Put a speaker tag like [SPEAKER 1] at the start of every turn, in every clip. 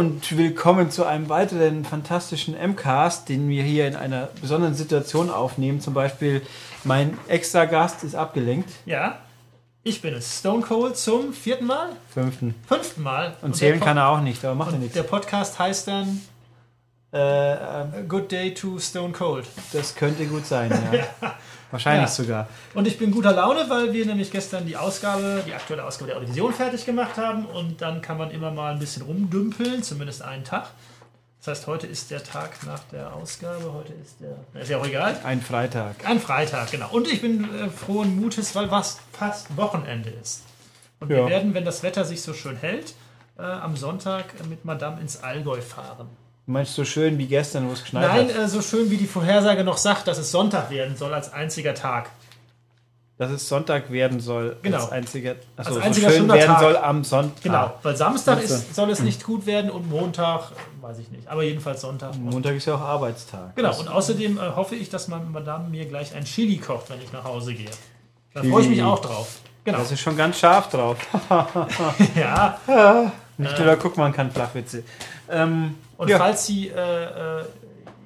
[SPEAKER 1] Und willkommen zu einem weiteren fantastischen MCAST, den wir hier in einer besonderen Situation aufnehmen. Zum Beispiel mein extra Gast ist abgelenkt.
[SPEAKER 2] Ja, ich bin es. Stone Cold zum vierten Mal?
[SPEAKER 1] Fünften.
[SPEAKER 2] Fünften Mal.
[SPEAKER 1] Und, zählen
[SPEAKER 2] der
[SPEAKER 1] kann er auch nicht, aber macht ja
[SPEAKER 2] und
[SPEAKER 1] nichts.
[SPEAKER 2] Der Podcast heißt dann
[SPEAKER 1] Äh,
[SPEAKER 2] Good Day to Stone Cold.
[SPEAKER 1] das könnte gut sein, ja. Wahrscheinlich
[SPEAKER 2] Ja.
[SPEAKER 1] sogar.
[SPEAKER 2] Und ich bin guter Laune, weil wir nämlich gestern die Ausgabe, die aktuelle Ausgabe der Audivision fertig gemacht haben. Und dann kann man immer mal ein bisschen rumdümpeln, zumindest einen Tag. Das heißt, heute ist der Tag nach der Ausgabe. Heute ist der. Ist ja auch egal.
[SPEAKER 1] Ein Freitag.
[SPEAKER 2] Ein Freitag, genau. Und ich bin äh, frohen Mutes, weil was fast Wochenende ist. Und wir
[SPEAKER 1] Ja.
[SPEAKER 2] werden, wenn das Wetter sich so schön hält, äh, am Sonntag mit Madame ins Allgäu fahren.
[SPEAKER 1] Du meinst so schön wie gestern, wo es geschneit
[SPEAKER 2] Nein,
[SPEAKER 1] hat?
[SPEAKER 2] äh, so schön wie die Vorhersage noch sagt, dass es Sonntag werden soll als einziger Tag.
[SPEAKER 1] Dass es Sonntag werden soll.
[SPEAKER 2] Genau.
[SPEAKER 1] Als einziger, achso,
[SPEAKER 2] Als einziger
[SPEAKER 1] so schön werden
[SPEAKER 2] Tag.
[SPEAKER 1] soll am Sonntag.
[SPEAKER 2] Genau, weil Samstag
[SPEAKER 1] Also.
[SPEAKER 2] ist, soll es nicht gut werden und Montag, äh, weiß ich nicht, aber jedenfalls Sonntag.
[SPEAKER 1] Montag ist ja auch Arbeitstag.
[SPEAKER 2] Genau, und außerdem äh, hoffe ich, dass meine Madame mir gleich ein Chili kocht, wenn ich nach Hause gehe. Da freue ich mich auch drauf. Genau.
[SPEAKER 1] Das ist schon ganz scharf drauf.
[SPEAKER 2] Ja,
[SPEAKER 1] Nicht nur der Guckmann kann Flachwitze. Ähm,
[SPEAKER 2] Und
[SPEAKER 1] ja.
[SPEAKER 2] falls Sie äh, äh,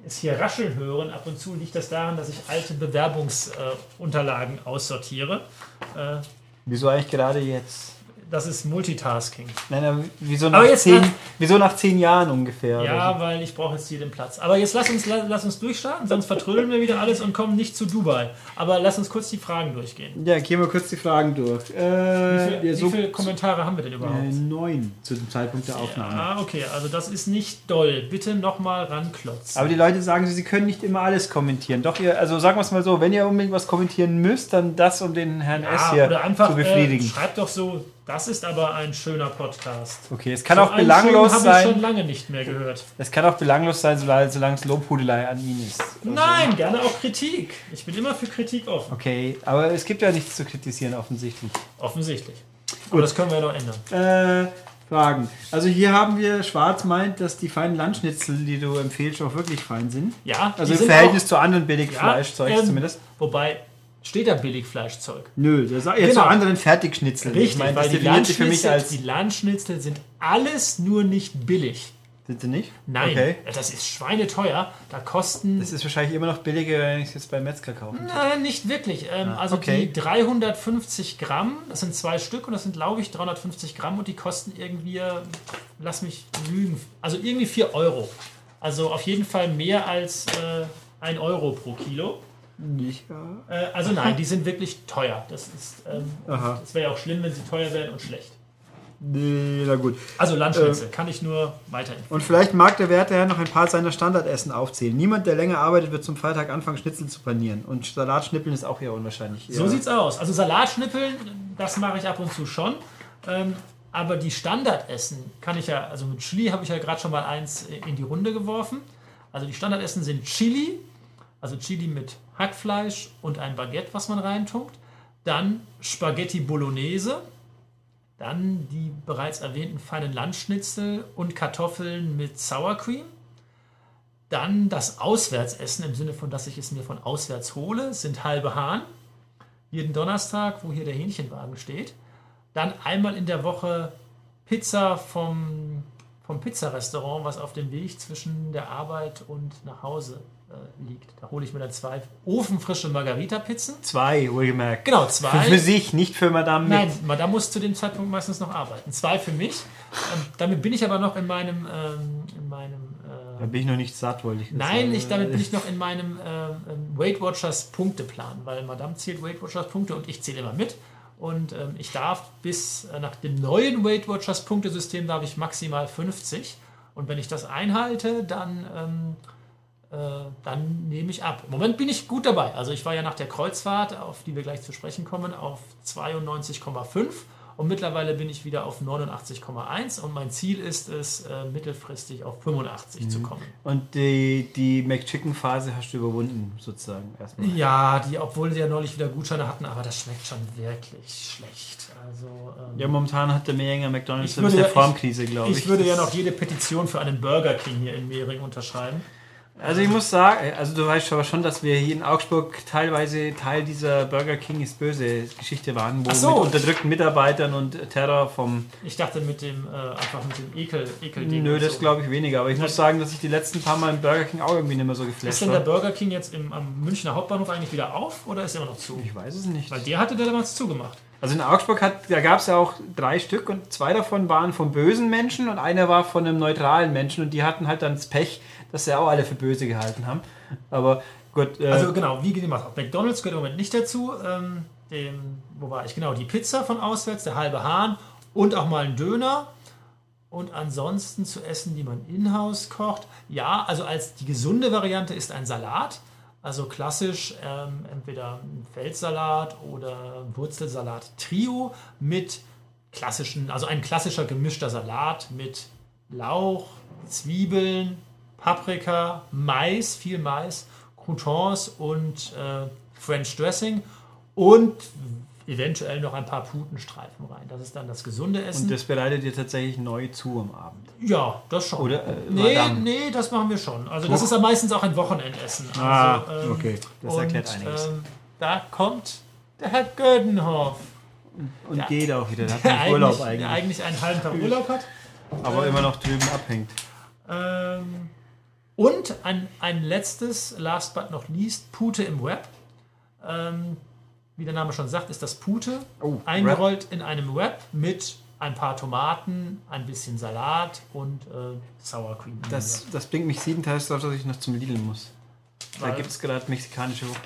[SPEAKER 2] es hier rascheln hören, ab und zu liegt das daran, dass ich alte Bewerbungsunterlagen aussortiere. Äh,
[SPEAKER 1] Wieso eigentlich gerade jetzt?
[SPEAKER 2] Das ist Multitasking.
[SPEAKER 1] Nein, aber wieso
[SPEAKER 2] Aber
[SPEAKER 1] nach,
[SPEAKER 2] jetzt
[SPEAKER 1] zehn,
[SPEAKER 2] nach-
[SPEAKER 1] wieso nach zehn Jahren ungefähr?
[SPEAKER 2] Ja, weil ich brauche jetzt hier den Platz. Aber jetzt lass uns, lass uns durchstarten, sonst vertrödeln wir wieder alles und kommen nicht zu Dubai. Aber lass uns kurz die Fragen durchgehen.
[SPEAKER 1] Ja, gehen wir kurz die Fragen durch. Äh,
[SPEAKER 2] Wie, viel,
[SPEAKER 1] ja,
[SPEAKER 2] wie
[SPEAKER 1] so,
[SPEAKER 2] viele Kommentare haben wir denn überhaupt?
[SPEAKER 1] äh, neun zu dem Zeitpunkt der Aufnahme.
[SPEAKER 2] Ah, okay, also das ist nicht doll. Bitte nochmal ranklotzen.
[SPEAKER 1] Aber die Leute sagen, sie können nicht immer alles kommentieren. Doch, ihr, also sagen wir es mal so, wenn ihr unbedingt was kommentieren müsst, dann das, um den Herrn S
[SPEAKER 2] Ah,
[SPEAKER 1] hier zu befriedigen.
[SPEAKER 2] Äh, schreibt doch so, das ist aber ein schöner Podcast.
[SPEAKER 1] okay, es kann
[SPEAKER 2] So
[SPEAKER 1] auch belanglos
[SPEAKER 2] schönen habe ich schon
[SPEAKER 1] sein.
[SPEAKER 2] lange nicht mehr gehört.
[SPEAKER 1] Es kann auch belanglos sein, solange solange es Lobhudelei an ihn ist.
[SPEAKER 2] Nein, gerne auch Kritik. Ich bin immer für Kritik offen.
[SPEAKER 1] Okay, aber es gibt ja nichts zu kritisieren, offensichtlich.
[SPEAKER 2] Offensichtlich. Aber das können wir ja noch ändern.
[SPEAKER 1] Äh, Fragen. Also hier haben wir, Schwarz meint, dass die feinen Landschnitzel, die du empfehlst, auch wirklich fein sind.
[SPEAKER 2] Ja,
[SPEAKER 1] Also im Verhältnis
[SPEAKER 2] auch-
[SPEAKER 1] zu anderen
[SPEAKER 2] Ja,
[SPEAKER 1] Billigfleischzeugs
[SPEAKER 2] ähm,
[SPEAKER 1] zumindest.
[SPEAKER 2] Wobei, steht da Billigfleischzeug?
[SPEAKER 1] Nö, das jetzt
[SPEAKER 2] genau.
[SPEAKER 1] zu anderen Fertigschnitzeln.
[SPEAKER 2] Richtig,
[SPEAKER 1] ich meine,
[SPEAKER 2] weil die
[SPEAKER 1] sich für mich
[SPEAKER 2] Landschnitzel,
[SPEAKER 1] als...
[SPEAKER 2] die Landschnitzel sind alles nur nicht billig.
[SPEAKER 1] Sind sie nicht?
[SPEAKER 2] Nein,
[SPEAKER 1] Okay.
[SPEAKER 2] das ist schweineteuer. Da kosten...
[SPEAKER 1] Das ist wahrscheinlich immer noch billiger, wenn ich es jetzt beim Metzger kaufe.
[SPEAKER 2] Nein, nicht wirklich. Ähm, also
[SPEAKER 1] okay.
[SPEAKER 2] die 350 Gramm, das sind zwei Stück und das sind, glaube ich, 350 Gramm und die kosten irgendwie, äh, lass mich lügen, also irgendwie 4 Euro. Also auf jeden Fall mehr als äh, 1 Euro pro Kilo.
[SPEAKER 1] Nicht, ja.
[SPEAKER 2] Äh, also nein, die sind wirklich teuer. Das ist, ähm, das wäre ja auch schlimm, wenn sie teuer wären und schlecht.
[SPEAKER 1] Nee, na gut.
[SPEAKER 2] Also Landschnitzel kann ich nur weiterempfehlen.
[SPEAKER 1] Und vielleicht mag der werte Herr noch ein paar seiner Standardessen aufzählen. Niemand, der länger arbeitet, wird zum Freitag anfangen, Schnitzel zu panieren. Und Salatschnippeln ist auch eher unwahrscheinlich.
[SPEAKER 2] So
[SPEAKER 1] ja.
[SPEAKER 2] sieht's aus. Also Salatschnippeln, das mache ich ab und zu schon. Ähm, aber die Standardessen kann ich ja, also mit Chili habe ich ja gerade schon mal eins in die Runde geworfen. Also die Standardessen sind Chili, also Chili mit Hackfleisch und ein Baguette, was man reintunkt. Dann Spaghetti Bolognese. Dann die bereits erwähnten feinen Landschnitzel und Kartoffeln mit Sour Cream. Dann das Auswärtsessen im Sinne von, dass ich es mir von auswärts hole, sind halbe Hahn. Jeden Donnerstag, wo hier der Hähnchenwagen steht. Dann einmal in der Woche Pizza vom, vom Pizzarestaurant, was auf dem Weg zwischen der Arbeit und nach Hause liegt. Da hole ich mir dann zwei ofenfrische Margarita-Pizzen.
[SPEAKER 1] Zwei, wohlgemerkt.
[SPEAKER 2] Genau, zwei.
[SPEAKER 1] für sich, nicht für Madame.
[SPEAKER 2] Nein, Madame muss zu dem Zeitpunkt meistens noch arbeiten. Zwei für mich. Ähm, damit bin ich aber noch in meinem, ähm, in meinem äh,
[SPEAKER 1] Da bin ich noch nicht satt, wollte ich
[SPEAKER 2] Nein,
[SPEAKER 1] sagen.
[SPEAKER 2] ich, damit bin ich noch in meinem äh, Weight Watchers Punkteplan, weil Madame zählt Weight Watchers Punkte und ich zähle immer mit. Und ähm, ich darf bis äh, nach dem neuen Weight Watchers Punktesystem darf ich maximal 50. Und wenn ich das einhalte, dann, ähm, äh, dann nehme ich ab. Im Moment bin ich gut dabei. Also ich war ja nach der Kreuzfahrt, auf die wir gleich zu sprechen kommen, auf 92,5. Und mittlerweile bin ich wieder auf 89,1 und mein Ziel ist es, äh, mittelfristig auf 85 zu kommen.
[SPEAKER 1] Und die, die McChicken-Phase hast du überwunden, sozusagen, erstmal.
[SPEAKER 2] Ja, die, obwohl sie ja neulich wieder Gutscheine hatten, aber das schmeckt schon wirklich schlecht. Also, ähm,
[SPEAKER 1] Ja, momentan hat der Mehringer McDonalds
[SPEAKER 2] Ich
[SPEAKER 1] ein
[SPEAKER 2] würde
[SPEAKER 1] bisschen
[SPEAKER 2] ja-
[SPEAKER 1] Formkrise, glaube ich.
[SPEAKER 2] ich würde ja noch jede Petition für einen Burger King hier in Mehring unterschreiben.
[SPEAKER 1] Also ich muss sagen, also du weißt aber schon, dass wir hier in Augsburg teilweise Teil dieser Burger King ist böse Geschichte waren, wo
[SPEAKER 2] so.
[SPEAKER 1] mit unterdrückten Mitarbeitern und Terror vom
[SPEAKER 2] Ich dachte mit dem, äh, einfach mit dem Ekel, Ekel
[SPEAKER 1] Nö, das glaube ich weniger. Aber ich muss sagen, dass ich die letzten paar Mal im Burger King auch irgendwie nicht mehr so
[SPEAKER 2] Ist
[SPEAKER 1] geflasht
[SPEAKER 2] denn der. Burger King jetzt im, am Münchner Hauptbahnhof eigentlich wieder auf oder ist er immer noch zu?
[SPEAKER 1] Ich weiß es nicht.
[SPEAKER 2] Weil der hatte der damals zugemacht.
[SPEAKER 1] Also in Augsburg hat, da gab es ja auch drei Stück und zwei davon waren von bösen Menschen und einer war von einem neutralen Menschen und die hatten halt dann das Pech, dass sie auch alle für böse gehalten haben. Aber gut, äh,
[SPEAKER 2] Also genau, wie gemacht. McDonalds gehört im Moment nicht dazu. Ähm, dem, wo war ich? Genau, die Pizza von auswärts, der halbe Hahn und auch mal ein Döner. Und ansonsten zu essen, die man in-house kocht. Ja, also als die gesunde Variante ist ein Salat. Also klassisch ähm, entweder ein Feldsalat oder ein Wurzelsalat Trio mit klassischen, also ein klassischer gemischter Salat mit Lauch, Zwiebeln, Paprika, Mais, viel Mais, Croutons und äh, French Dressing und eventuell noch ein paar Putenstreifen rein. Das ist dann das gesunde Essen.
[SPEAKER 1] und das bereitet ihr tatsächlich neu zu am Abend.
[SPEAKER 2] ja, das schon.
[SPEAKER 1] Oder, äh,
[SPEAKER 2] nee, nee, das machen wir schon. Also das ist ja meistens auch ein Wochenendessen. Also,
[SPEAKER 1] Ah,
[SPEAKER 2] ähm,
[SPEAKER 1] okay. Das
[SPEAKER 2] und,
[SPEAKER 1] erklärt einiges.
[SPEAKER 2] Ähm, da kommt der Herr Gödenhoff,
[SPEAKER 1] Und
[SPEAKER 2] ja.
[SPEAKER 1] geht auch wieder. Der hat
[SPEAKER 2] der
[SPEAKER 1] einen
[SPEAKER 2] eigentlich,
[SPEAKER 1] Urlaub
[SPEAKER 2] der
[SPEAKER 1] eigentlich.
[SPEAKER 2] eigentlich einen halben Tag Urlaub hat.
[SPEAKER 1] Aber immer noch drüben abhängt.
[SPEAKER 2] Ähm, und ein, ein letztes, last but not least, Pute im Web. Ähm, wie der Name schon sagt, ist das Pute.
[SPEAKER 1] Oh,
[SPEAKER 2] eingerollt in einem Web mit ein paar Tomaten, ein bisschen Salat und äh, Sour Cream.
[SPEAKER 1] Das, das bringt mich sieben Tage darauf, dass ich noch zum Lidl muss. Da
[SPEAKER 2] Weil-
[SPEAKER 1] gibt es gerade mexikanische Woche.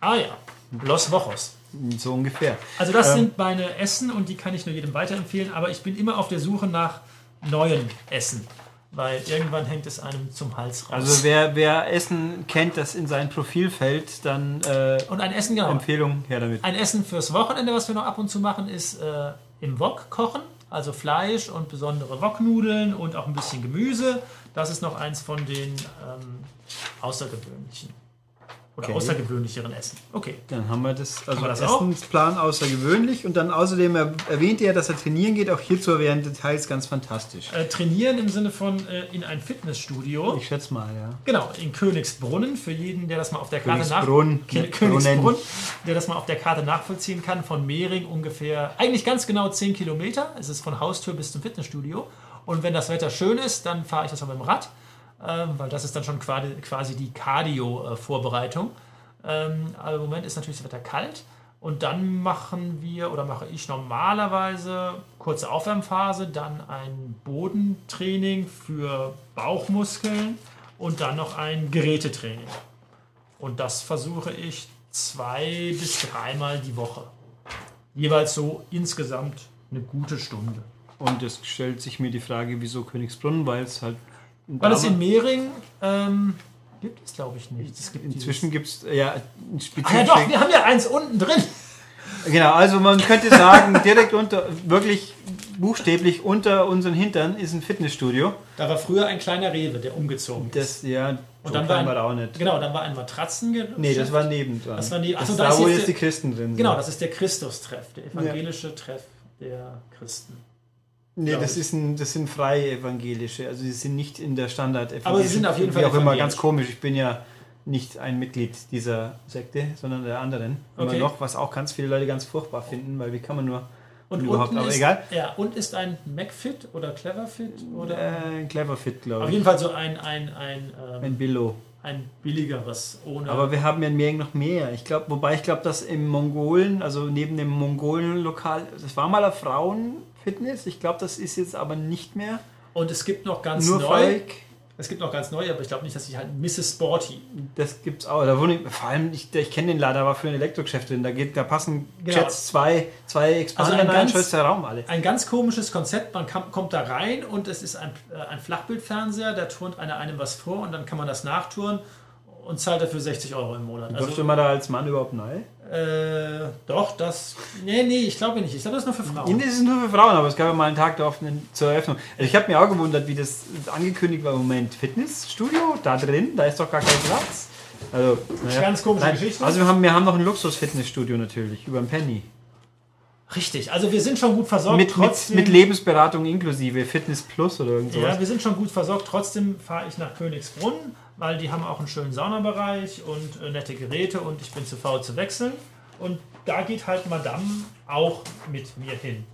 [SPEAKER 2] Ah ja, Los Wochos.
[SPEAKER 1] So ungefähr.
[SPEAKER 2] Also das
[SPEAKER 1] Ähm,
[SPEAKER 2] sind meine Essen und die kann ich nur jedem weiterempfehlen, aber ich bin immer auf der Suche nach neuen Essen, weil irgendwann hängt es einem zum Hals raus.
[SPEAKER 1] Also wer, wer Essen kennt, das in sein Profil fällt, dann äh,
[SPEAKER 2] und ein Essen, genau.
[SPEAKER 1] Empfehlung her damit.
[SPEAKER 2] Ein Essen fürs Wochenende, was wir noch ab und zu machen, ist äh, im Wok kochen. Also Fleisch und besondere Woknudeln und auch ein bisschen Gemüse. Das ist noch eins von den ähm, außergewöhnlichen oder
[SPEAKER 1] Okay.
[SPEAKER 2] außergewöhnlicheren Essen. Okay.
[SPEAKER 1] Dann haben wir das, also
[SPEAKER 2] wir das auch?
[SPEAKER 1] Essensplan außergewöhnlich und dann außerdem er, erwähnt er, dass er trainieren geht. Auch hierzu wären Details ganz fantastisch.
[SPEAKER 2] Äh, trainieren im Sinne von äh, in ein Fitnessstudio.
[SPEAKER 1] Ich schätze mal, ja.
[SPEAKER 2] Genau, in Königsbrunnen, für jeden, der das mal auf der Karte
[SPEAKER 1] Königsbrunn,
[SPEAKER 2] nach Königsbrunn, der das mal auf der Karte nachvollziehen kann, von Mehring ungefähr, eigentlich ganz genau 10 Kilometer. Es ist von Haustür bis zum Fitnessstudio. Und wenn das Wetter schön ist, dann fahre ich das auch mit dem Rad, weil das ist dann schon quasi, die Cardio-Vorbereitung. Ähm, aber im Moment ist natürlich das Wetter kalt. Und dann machen wir oder mache ich normalerweise kurze Aufwärmphase, dann ein Bodentraining für Bauchmuskeln und dann noch ein Gerätetraining. Und das versuche ich zwei bis dreimal die Woche. Jeweils so insgesamt eine gute Stunde.
[SPEAKER 1] Und es stellt sich mir die Frage, wieso Königsbrunn, weil es halt.
[SPEAKER 2] Es
[SPEAKER 1] Dame-
[SPEAKER 2] in Mehring ähm, gibt es, glaube ich, nicht. Es gibt
[SPEAKER 1] Inzwischen gibt es ja ein
[SPEAKER 2] dieses- Ah ja doch, wir haben ja eins unten drin.
[SPEAKER 1] Genau, also man könnte sagen, direkt unter, wirklich buchstäblich unter unseren Hintern ist ein Fitnessstudio.
[SPEAKER 2] Da war früher ein kleiner Rewe, der umgezogen ist.
[SPEAKER 1] Das, ja,
[SPEAKER 2] Und dann war
[SPEAKER 1] war
[SPEAKER 2] ein-
[SPEAKER 1] auch nicht.
[SPEAKER 2] Genau, dann war ein Matratzen.
[SPEAKER 1] Nee, das war neben dran.
[SPEAKER 2] Das war neben-
[SPEAKER 1] das
[SPEAKER 2] Achso,
[SPEAKER 1] ist
[SPEAKER 2] da ist
[SPEAKER 1] wo
[SPEAKER 2] jetzt
[SPEAKER 1] die Christen drin sind.
[SPEAKER 2] Genau, das ist der Christustreff, der evangelische Treff der Christen.
[SPEAKER 1] Nee, das, ist ein, das sind freie evangelische, also sie sind nicht in der Standard
[SPEAKER 2] Aber sie sind auf jeden Fall
[SPEAKER 1] Wie auch immer, ganz komisch. Ich bin ja nicht ein Mitglied dieser Sekte, sondern der anderen. Immer
[SPEAKER 2] Okay.
[SPEAKER 1] noch, was auch ganz viele Leute ganz furchtbar finden, weil wie kann man nur
[SPEAKER 2] Und
[SPEAKER 1] überhaupt,
[SPEAKER 2] unten
[SPEAKER 1] aber
[SPEAKER 2] ist,
[SPEAKER 1] egal.
[SPEAKER 2] Ja, und ist ein MacFit oder Cleverfit oder
[SPEAKER 1] Äh, Clever Fit,
[SPEAKER 2] auf
[SPEAKER 1] glaube ich.
[SPEAKER 2] jeden Fall so ein, ein, ein, ähm,
[SPEAKER 1] Ein Billo.
[SPEAKER 2] ein billigeres ohne.
[SPEAKER 1] Aber wir haben ja in Mering noch mehr. Ich glaube, wobei ich glaube, dass im Mongolen, also neben dem Mongolen-Lokal, das war mal eine Frauenfitness. Ich glaube, das ist jetzt aber nicht mehr.
[SPEAKER 2] und es gibt noch ganz
[SPEAKER 1] Nur
[SPEAKER 2] neu.
[SPEAKER 1] Falk.
[SPEAKER 2] Es gibt noch ganz neu, aber ich glaube nicht, dass sie halt Mrs. Sporty.
[SPEAKER 1] Das gibt's auch. Da ich, vor allem, ich, ich kenne den Laden, da war für ein Elektrogeschäft drin. Da, geht, da passen
[SPEAKER 2] Genau.
[SPEAKER 1] Jets zwei, zwei Expander
[SPEAKER 2] Also ein
[SPEAKER 1] rein,
[SPEAKER 2] ganz-
[SPEAKER 1] der Raum alle.
[SPEAKER 2] Ein ganz komisches Konzept. Man kam, kommt da rein und es ist ein, äh, ein Flachbildfernseher, da turnt einer einem was vor und dann kann man das nachtouren und zahlt dafür 60 Euro im Monat.
[SPEAKER 1] Durfte
[SPEAKER 2] Also,
[SPEAKER 1] man da als Mann überhaupt neu?
[SPEAKER 2] Äh, doch, das. Nee, nee, ich glaube nicht. Ich glaube, das ist nur für Frauen.
[SPEAKER 1] Das ist nur für Frauen, aber es gab ja mal einen Tag der offenen zur Eröffnung. Also ich habe mir auch gewundert, wie das angekündigt war. Moment, Fitnessstudio, da drin, da ist doch gar kein Platz. Also, naja.
[SPEAKER 2] Ganz komische
[SPEAKER 1] Nein,
[SPEAKER 2] Geschichte.
[SPEAKER 1] Also wir haben, wir haben noch ein Luxus-Fitnessstudio natürlich, über ein Penny.
[SPEAKER 2] Richtig, also wir sind schon gut versorgt.
[SPEAKER 1] Mit, mit, mit Lebensberatung inklusive, Fitness Plus oder irgend sowas.
[SPEAKER 2] Ja, wir sind schon gut versorgt. Trotzdem fahre ich nach Königsbrunn, weil die haben auch einen schönen Saunabereich und äh, nette Geräte und ich bin zu faul zu wechseln. Und da geht halt Madame auch mit mir hin.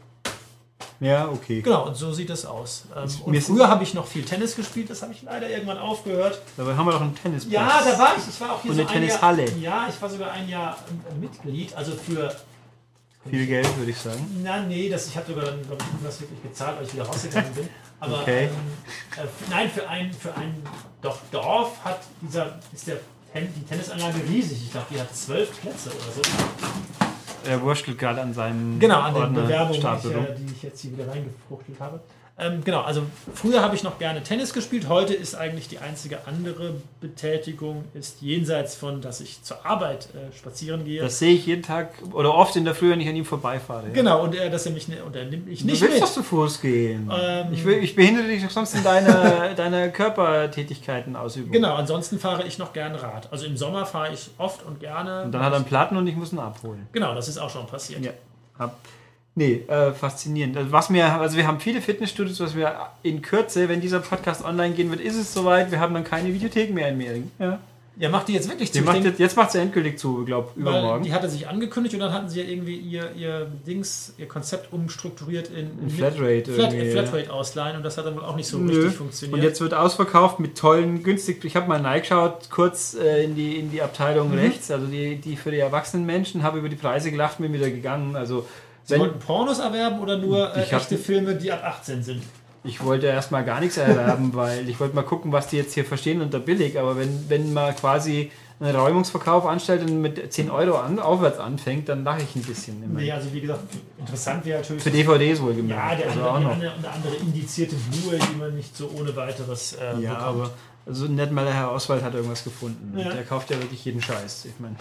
[SPEAKER 1] Ja, okay.
[SPEAKER 2] Genau, und so sieht es aus. Ähm, und früher habe ich noch viel Tennis gespielt, das habe ich leider irgendwann aufgehört.
[SPEAKER 1] Dabei haben wir doch einen Tennisplatz.
[SPEAKER 2] Ja, da war ich. Ich war auch hier
[SPEAKER 1] Und
[SPEAKER 2] so
[SPEAKER 1] eine
[SPEAKER 2] ein
[SPEAKER 1] Tennishalle.
[SPEAKER 2] Jahr, ja, ich war sogar ein Jahr ähm, Mitglied, also für
[SPEAKER 1] Viel Geld, würde ich sagen.
[SPEAKER 2] Na, nee, das, ich habe sogar dann, glaube ich, das wirklich gezahlt, weil ich wieder rausgegangen bin. Aber
[SPEAKER 1] Okay.
[SPEAKER 2] ähm, äh, nein, für ein, für ein doch, Dorf hat dieser, ist der, die Tennisanlage riesig. Ich glaube, die hat zwölf Plätze oder so.
[SPEAKER 1] Er wurschtelt gerade an seinem
[SPEAKER 2] Genau, an den Bewerbungen, die ich, äh, die ich jetzt hier wieder reingefruchtelt habe. Ähm, genau, also früher habe ich noch gerne Tennis gespielt. Heute ist eigentlich die einzige andere Betätigung ist jenseits von, dass ich zur Arbeit äh, spazieren gehe.
[SPEAKER 1] Das sehe ich jeden Tag oder oft in der Früh, wenn ich an ihm vorbeifahre. Ja.
[SPEAKER 2] genau, und er, dass er mich ne, und er nimmt mich
[SPEAKER 1] Du
[SPEAKER 2] nicht
[SPEAKER 1] willst
[SPEAKER 2] mit.
[SPEAKER 1] doch zu Fuß gehen.
[SPEAKER 2] Ähm,
[SPEAKER 1] ich, will, ich behindere dich doch sonst in deiner deine Körpertätigkeiten ausüben.
[SPEAKER 2] Genau, ansonsten fahre ich noch gern Rad. Also im Sommer fahre ich oft und gerne.
[SPEAKER 1] Und dann hat er einen Platten und ich muss ihn abholen.
[SPEAKER 2] genau, das ist auch schon passiert.
[SPEAKER 1] Ja. Hab, nee, äh, faszinierend. Also was mir, also wir haben viele Fitnessstudios, was wir in Kürze, wenn dieser Podcast online gehen wird, ist es soweit. Wir haben dann keine Videothek mehr in Mehring. Ja.
[SPEAKER 2] Ja, macht die jetzt wirklich zu.
[SPEAKER 1] Die
[SPEAKER 2] Ich
[SPEAKER 1] macht jetzt, jetzt macht sie endgültig zu, glaube
[SPEAKER 2] weil
[SPEAKER 1] übermorgen.
[SPEAKER 2] die hatte sich angekündigt und dann hatten sie ja irgendwie ihr, ihr Dings, ihr Konzept umstrukturiert in,
[SPEAKER 1] In Flatrate
[SPEAKER 2] Flat, Flatrate ausleihen und das hat dann wohl auch nicht so
[SPEAKER 1] Nö.
[SPEAKER 2] richtig funktioniert.
[SPEAKER 1] Und jetzt wird ausverkauft mit tollen, günstig. Ich habe mal reingeschaut, kurz äh, in, die, in die Abteilung
[SPEAKER 2] Mhm.
[SPEAKER 1] rechts, also die, die für die erwachsenen Menschen, habe über die Preise gelacht, bin wieder gegangen. Also
[SPEAKER 2] Sie
[SPEAKER 1] wenn,
[SPEAKER 2] wollten Pornos erwerben oder nur äh,
[SPEAKER 1] Ich hab-
[SPEAKER 2] echte Filme, die ab 18 sind?
[SPEAKER 1] ich wollte erstmal gar nichts erwerben, weil ich wollte mal gucken, was die jetzt hier verstehen unter billig. Aber wenn, wenn man quasi einen Räumungsverkauf anstellt und mit 10 Euro an, aufwärts anfängt, dann lache ich ein bisschen. Immer.
[SPEAKER 2] Nee, also wie gesagt, interessant wäre natürlich.
[SPEAKER 1] Für DVDs
[SPEAKER 2] ja,
[SPEAKER 1] wohlgemerkt.
[SPEAKER 2] der
[SPEAKER 1] also
[SPEAKER 2] andere,
[SPEAKER 1] auch
[SPEAKER 2] die
[SPEAKER 1] noch.
[SPEAKER 2] andere, eine andere indizierte Blu-ray, die man nicht so ohne weiteres äh,
[SPEAKER 1] Ja,
[SPEAKER 2] bekommt.
[SPEAKER 1] aber also nicht mal der Herr Oswald hat irgendwas gefunden.
[SPEAKER 2] Ja.
[SPEAKER 1] Der kauft ja wirklich jeden Scheiß. Ich meine,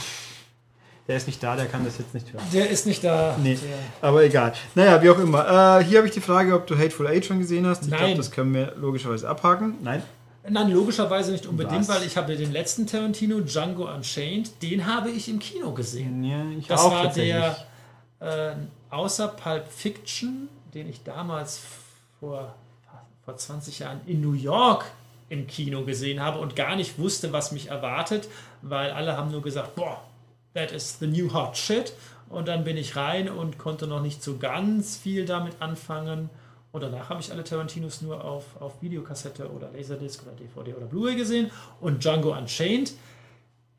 [SPEAKER 1] der ist nicht da, der kann das jetzt nicht hören.
[SPEAKER 2] Der ist nicht da.
[SPEAKER 1] Nee.
[SPEAKER 2] Der,
[SPEAKER 1] Aber egal. Naja, wie auch immer. Äh, hier habe ich die Frage, ob du Hateful Eight schon gesehen hast. Ich
[SPEAKER 2] Nein.
[SPEAKER 1] glaube, das können wir logischerweise abhaken. Nein.
[SPEAKER 2] Nein, logischerweise nicht unbedingt,
[SPEAKER 1] Was?
[SPEAKER 2] weil ich habe den letzten Tarantino, Django Unchained, den habe ich im Kino gesehen.
[SPEAKER 1] Ja, ich
[SPEAKER 2] Das
[SPEAKER 1] auch
[SPEAKER 2] war
[SPEAKER 1] tatsächlich.
[SPEAKER 2] der äh, außer Pulp Fiction, den ich damals vor, vor 20 Jahren in New York im Kino gesehen habe und gar nicht wusste, was mich erwartet, weil alle haben nur gesagt, boah, that is the new hot shit. Und dann bin ich rein und konnte noch nicht so ganz viel damit anfangen. Und danach habe ich alle Tarantinos nur auf, auf Videokassette oder Laserdisc oder DVD oder Blu-ray gesehen. Und Django Unchained,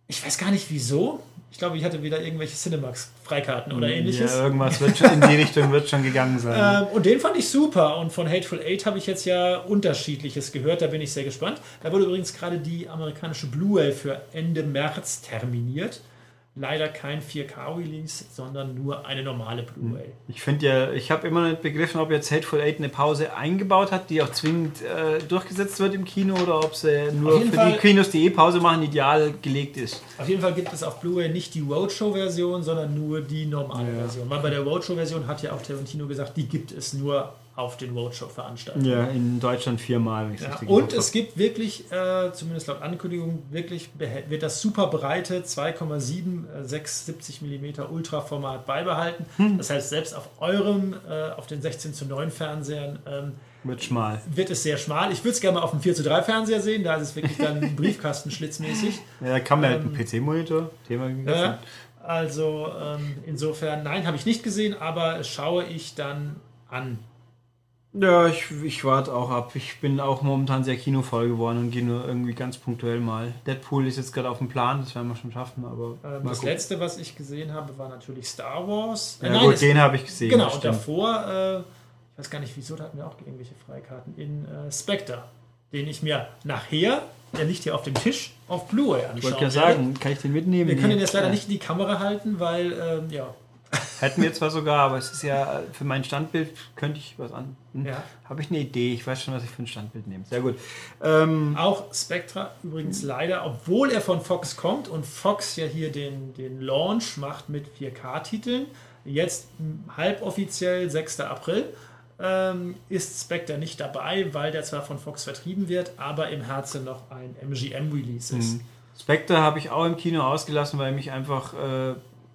[SPEAKER 2] ich weiß gar nicht wieso. Ich glaube, ich hatte wieder irgendwelche Cinemax-Freikarten oder ähnliches.
[SPEAKER 1] Ja, irgendwas wird schon, in die Richtung wird schon gegangen sein.
[SPEAKER 2] Ähm, und den fand ich super. Und von Hateful Eight habe ich jetzt ja unterschiedliches gehört. Da bin ich sehr gespannt. Da wurde übrigens gerade die amerikanische Blu-ray für Ende März terminiert. Leider kein 4K-Release, sondern nur eine normale Blu-ray.
[SPEAKER 1] Ich finde ja, ich habe immer nicht begriffen, ob jetzt Hateful Eight eine Pause eingebaut hat, die auch zwingend äh, durchgesetzt wird im Kino oder ob sie nur für
[SPEAKER 2] Fall-
[SPEAKER 1] die Kinos, die eh Pause machen, ideal gelegt ist.
[SPEAKER 2] Auf jeden Fall gibt es auf Blu-ray nicht die Roadshow-Version, sondern nur die normale
[SPEAKER 1] Ja.
[SPEAKER 2] Version. Weil bei der Roadshow-Version hat ja auch Tarantino gesagt, die gibt es nur auf den Roadshow-Veranstaltungen.
[SPEAKER 1] Ja, in Deutschland viermal. wenn ich's
[SPEAKER 2] Ja,
[SPEAKER 1] richtig
[SPEAKER 2] und es gibt wirklich, äh, zumindest laut Ankündigung, wirklich wird das super breite 2,7 äh, 670 mm Ultraformat beibehalten.
[SPEAKER 1] Hm.
[SPEAKER 2] Das heißt, selbst auf eurem, äh, auf den 16 zu 9 Fernsehern ähm.
[SPEAKER 1] Wird schmal.
[SPEAKER 2] wird es sehr schmal. Ich würde es gerne mal auf dem 4 zu 3 Fernseher sehen, da ist es wirklich dann Briefkastenschlitzmäßig.
[SPEAKER 1] Ja, da kann man halt
[SPEAKER 2] Ähm,
[SPEAKER 1] einen PC-Monitor. Thema.
[SPEAKER 2] Ja, also ähm, insofern, nein, habe ich nicht gesehen, aber schaue ich dann an.
[SPEAKER 1] Ja, ich, ich warte auch ab. Ich bin auch momentan sehr kinovoll geworden und gehe nur irgendwie ganz punktuell mal. Deadpool ist jetzt gerade auf dem Plan, das werden wir schon schaffen, aber
[SPEAKER 2] Ähm, das letzte, was ich gesehen habe, war natürlich Star Wars. Äh,
[SPEAKER 1] Ja,
[SPEAKER 2] nein,
[SPEAKER 1] gut, den habe ich gesehen.
[SPEAKER 2] Genau, und davor, äh, ich weiß gar nicht wieso, da hatten wir auch irgendwelche Freikarten in äh, Spectre, den ich mir nachher, der liegt hier auf dem Tisch, auf Blu-ray
[SPEAKER 1] Ich
[SPEAKER 2] anschauen
[SPEAKER 1] wollte ja sagen, kann ich den mitnehmen?
[SPEAKER 2] Wir können ihn jetzt leider
[SPEAKER 1] Ja.
[SPEAKER 2] nicht in die Kamera halten, weil, ähm, ja,
[SPEAKER 1] Hätten wir zwar sogar, aber es ist ja für mein Standbild könnte ich was an. Hm?
[SPEAKER 2] Ja.
[SPEAKER 1] Habe ich eine Idee? Ich weiß schon, was ich für ein Standbild nehme. Sehr gut. Ähm,
[SPEAKER 2] auch Spectre übrigens leider, obwohl er von Fox kommt und Fox ja hier den, den Launch macht mit 4K-Titeln, jetzt halboffiziell 6. April, ähm, ist Spectre nicht dabei, weil der zwar von Fox vertrieben wird, aber im Herzen noch ein MGM-Release ist.
[SPEAKER 1] Spectre habe ich auch im Kino ausgelassen, weil mich einfach äh,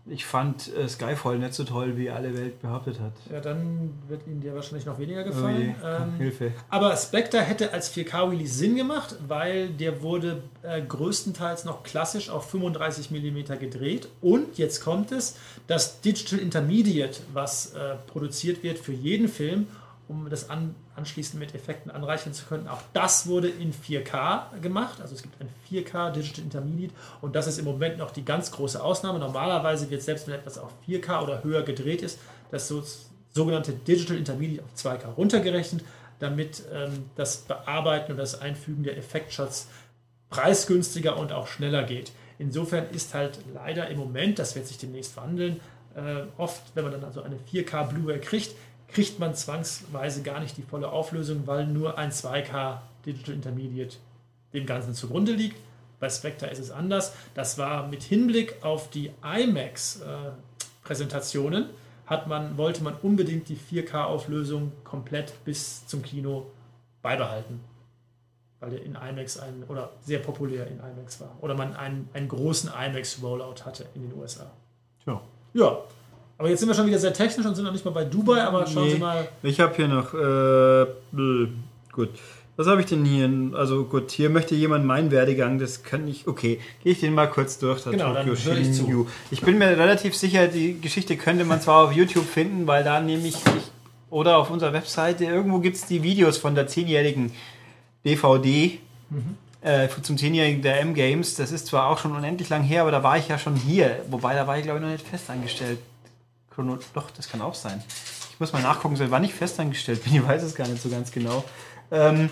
[SPEAKER 1] ich fand äh, Skyfall nicht so toll, wie alle Welt behauptet hat.
[SPEAKER 2] Ja, dann wird Ihnen der wahrscheinlich noch weniger gefallen.
[SPEAKER 1] Oh je, ähm, Hilfe.
[SPEAKER 2] Aber Spectre hätte als 4K-Release Sinn gemacht, weil der wurde äh, größtenteils noch klassisch auf 35 mm gedreht. Und jetzt kommt es, das Digital Intermediate, was äh, produziert wird für jeden Film, um das an, anschließend mit Effekten anreichern zu können. Auch das wurde in 4K gemacht. Also es gibt ein 4K Digital Intermediate und das ist im Moment noch die ganz große Ausnahme. Normalerweise wird selbst wenn etwas auf 4K oder höher gedreht ist, das so, sogenannte Digital Intermediate auf 2K runtergerechnet, damit ähm, das Bearbeiten und das Einfügen der Effektshots preisgünstiger und auch schneller geht. Insofern ist halt leider im Moment, das wird sich demnächst verhandeln, äh, oft, wenn man dann also eine 4K Blu-ray kriegt, kriegt man zwangsweise gar nicht die volle Auflösung, weil nur ein 2K Digital Intermediate dem Ganzen zugrunde liegt. Bei Spectre ist es anders. Das war mit Hinblick auf die IMAX-Präsentationen, hat man, wollte man unbedingt die 4K-Auflösung komplett bis zum Kino beibehalten. Weil der in IMAX ein, oder sehr populär in IMAX war. Oder man einen, einen großen IMAX-Rollout hatte in den USA.
[SPEAKER 1] Tja.
[SPEAKER 2] Ja, aber jetzt sind wir schon wieder sehr technisch und sind noch nicht mal bei Dubai, aber schauen
[SPEAKER 1] Nee.
[SPEAKER 2] Sie mal.
[SPEAKER 1] Ich habe hier noch, äh, gut. Was habe ich denn hier? Also gut, hier möchte jemand meinen Werdegang, das kann ich, okay, gehe ich den mal kurz durch.
[SPEAKER 2] Genau, dann
[SPEAKER 1] Tokyo
[SPEAKER 2] höre ich zu.
[SPEAKER 1] Ich bin mir relativ sicher, die Geschichte könnte man zwar auf YouTube finden, weil da nämlich, ich, oder auf unserer Webseite, irgendwo gibt es die Videos von der zehnjährigen DVD äh, zum zehnjährigen der M-Games. Das ist zwar auch schon unendlich lang her, aber da war ich ja schon hier. Wobei, da war ich glaube ich noch nicht festangestellt. Chrono Doch, das kann auch sein. Ich muss mal nachgucken, seit wann ich festangestellt bin. Ich weiß es gar nicht so ganz genau. Ähm,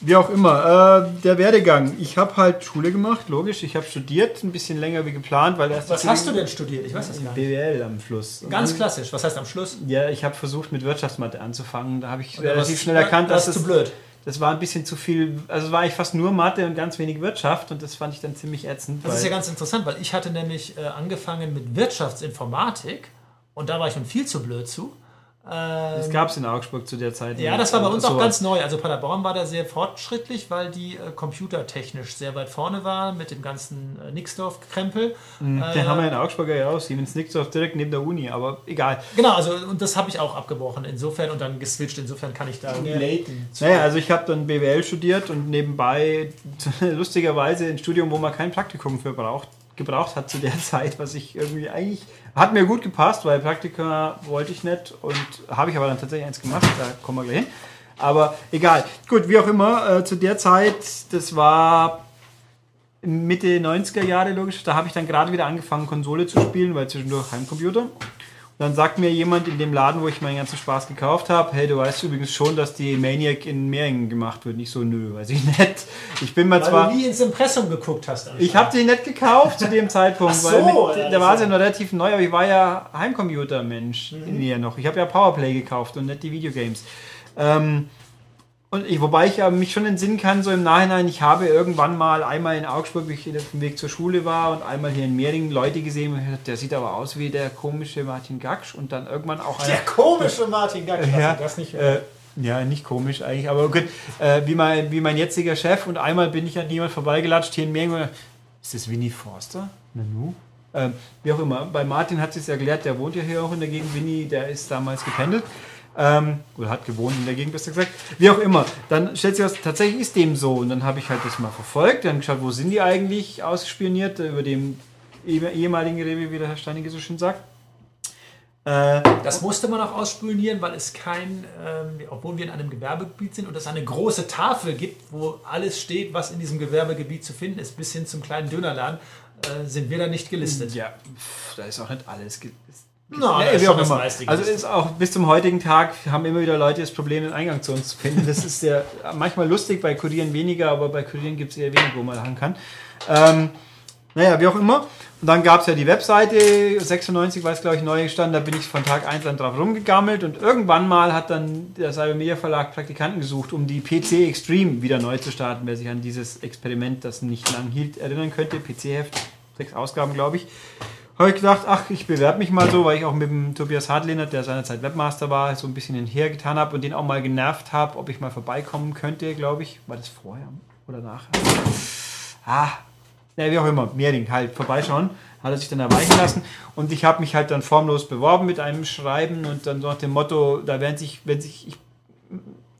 [SPEAKER 1] wie auch immer, äh, der Werdegang. Ich habe halt Schule gemacht, logisch. Ich habe studiert, ein bisschen länger wie geplant, weil erst
[SPEAKER 2] Was hast du denn studiert? Ich weiß das gar nicht.
[SPEAKER 1] BWL am Schluss. Und
[SPEAKER 2] Ganz
[SPEAKER 1] dann-
[SPEAKER 2] klassisch. Was heißt am Schluss?
[SPEAKER 1] Ja, ich habe versucht mit Wirtschaftsmathe anzufangen. Da habe ich
[SPEAKER 2] Oder
[SPEAKER 1] relativ
[SPEAKER 2] was-
[SPEAKER 1] schnell erkannt, dass
[SPEAKER 2] zu blöd.
[SPEAKER 1] das war ein bisschen zu viel. Also war ich fast nur Mathe und ganz wenig Wirtschaft und das fand ich dann ziemlich ätzend.
[SPEAKER 2] Das ist ja ganz interessant, weil ich hatte nämlich äh, angefangen mit Wirtschaftsinformatik und da war ich schon viel zu blöd zu.
[SPEAKER 1] das gab es in Augsburg zu der Zeit.
[SPEAKER 2] Ja, das war bei uns auch
[SPEAKER 1] Sowas.
[SPEAKER 2] ganz neu. Also Paderborn war da sehr fortschrittlich, weil die äh, computertechnisch sehr weit vorne waren mit dem ganzen äh, Nixdorf-Krempel.
[SPEAKER 1] Den
[SPEAKER 2] Äh,
[SPEAKER 1] haben wir in Augsburg ja auch, Siemens Nixdorf direkt neben der Uni, aber egal.
[SPEAKER 2] Genau, also und das habe ich auch abgebrochen insofern und dann geswitcht. Insofern kann ich da relaten.
[SPEAKER 1] Naja, also ich habe dann BWL studiert und nebenbei lustigerweise ein Studium, wo man kein Praktikum für braucht, gebraucht hat zu der Zeit, was ich irgendwie eigentlich hat mir gut gepasst, weil Praktika wollte ich nicht und habe ich aber dann tatsächlich eins gemacht, da kommen wir gleich hin. Aber egal. Gut, wie auch immer, äh, zu der Zeit, das war Mitte 90er Jahre logisch, da habe ich dann gerade wieder angefangen, Konsole zu spielen, weil zwischendurch Heimcomputer. Dann sagt mir jemand in dem Laden, wo ich meinen ganzen Spaß gekauft habe, hey, du weißt übrigens schon, dass die Maniac in Mehringen gemacht wird. Nicht so, nö, weiß ich nicht. Ich bin mal
[SPEAKER 2] Weil
[SPEAKER 1] zwar...
[SPEAKER 2] du nie ins Impressum geguckt hast.
[SPEAKER 1] Ich habe die nicht gekauft zu dem Zeitpunkt,
[SPEAKER 2] so,
[SPEAKER 1] weil mit, da war sie ja noch relativ neu, aber ich war ja Heimcomputer-Mensch in mir noch. Ich habe ja Powerplay gekauft und nicht die Videogames. Ähm, und ich, wobei ich ja mich schon entsinnen kann, so im Nachhinein, ich habe irgendwann mal einmal in Augsburg, wie ich auf dem Weg zur Schule war, und einmal hier in Mehringen Leute gesehen, und dachte, der sieht aber aus wie der komische Martin Gaksch und dann irgendwann auch einer.
[SPEAKER 2] Der komische Martin Gack,
[SPEAKER 1] Ja,
[SPEAKER 2] das nicht.
[SPEAKER 1] äh, ja, nicht komisch eigentlich, aber gut, äh, wie, mein, wie mein jetziger Chef und einmal bin ich an jemand vorbeigelatscht hier in Mehringen. Ist das Winnie Forster? Nanu? Ähm, wie auch immer, bei Martin hat es erklärt, der wohnt ja hier auch in der Gegend. Winnie, der ist damals gependelt. Ähm, oder hat gewohnt in der Gegend, besser gesagt. Wie auch immer. Dann stellt sich aus, tatsächlich ist dem so. Und dann habe ich halt das mal verfolgt, dann geschaut, wo sind die eigentlich ausspioniert, über dem eh- ehemaligen Rewe, wie der Herr Steinige so schön sagt. Äh,
[SPEAKER 2] Das musste man auch ausspionieren, weil es kein, ähm, obwohl wir in einem Gewerbegebiet sind und es eine große Tafel gibt, wo alles steht, was in diesem Gewerbegebiet zu finden ist, bis hin zum kleinen Dönerladen, äh, sind wir da nicht gelistet.
[SPEAKER 1] Ja, da ist auch nicht alles. ge-
[SPEAKER 2] da
[SPEAKER 1] Ja,
[SPEAKER 2] ist
[SPEAKER 1] wie auch immer. Also ist auch bis zum heutigen Tag haben immer wieder Leute das Problem, den Eingang zu uns zu finden. Das ist ja manchmal lustig, bei Kurieren weniger, aber bei Kurieren gibt es eher wenig, wo man lachen kann. Ähm, naja, wie auch immer. Und dann gab es ja die Webseite, 96 war es glaube ich neu gestanden, da bin ich von Tag 1 an drauf rumgegammelt und irgendwann mal hat dann der Cybermedia Verlag Praktikanten gesucht, um die PC Extreme wieder neu zu starten, wer sich an dieses Experiment, das nicht lang hielt, erinnern könnte. PC-Heft, sechs Ausgaben glaube ich habe ich gedacht, ach, ich bewerbe mich mal so, weil ich auch mit dem Tobias Hartlehner, der seinerzeit Webmaster war, so ein bisschen hinhergetan habe und den auch mal genervt habe, ob ich mal vorbeikommen könnte, glaube ich. War das vorher oder nachher? Ah, ja, wie auch immer, Mehring halt vorbeischauen. Hat er sich dann erweichen lassen. Und ich habe mich halt dann formlos beworben mit einem Schreiben und dann nach dem Motto, da werden sich, wenn sich, ich,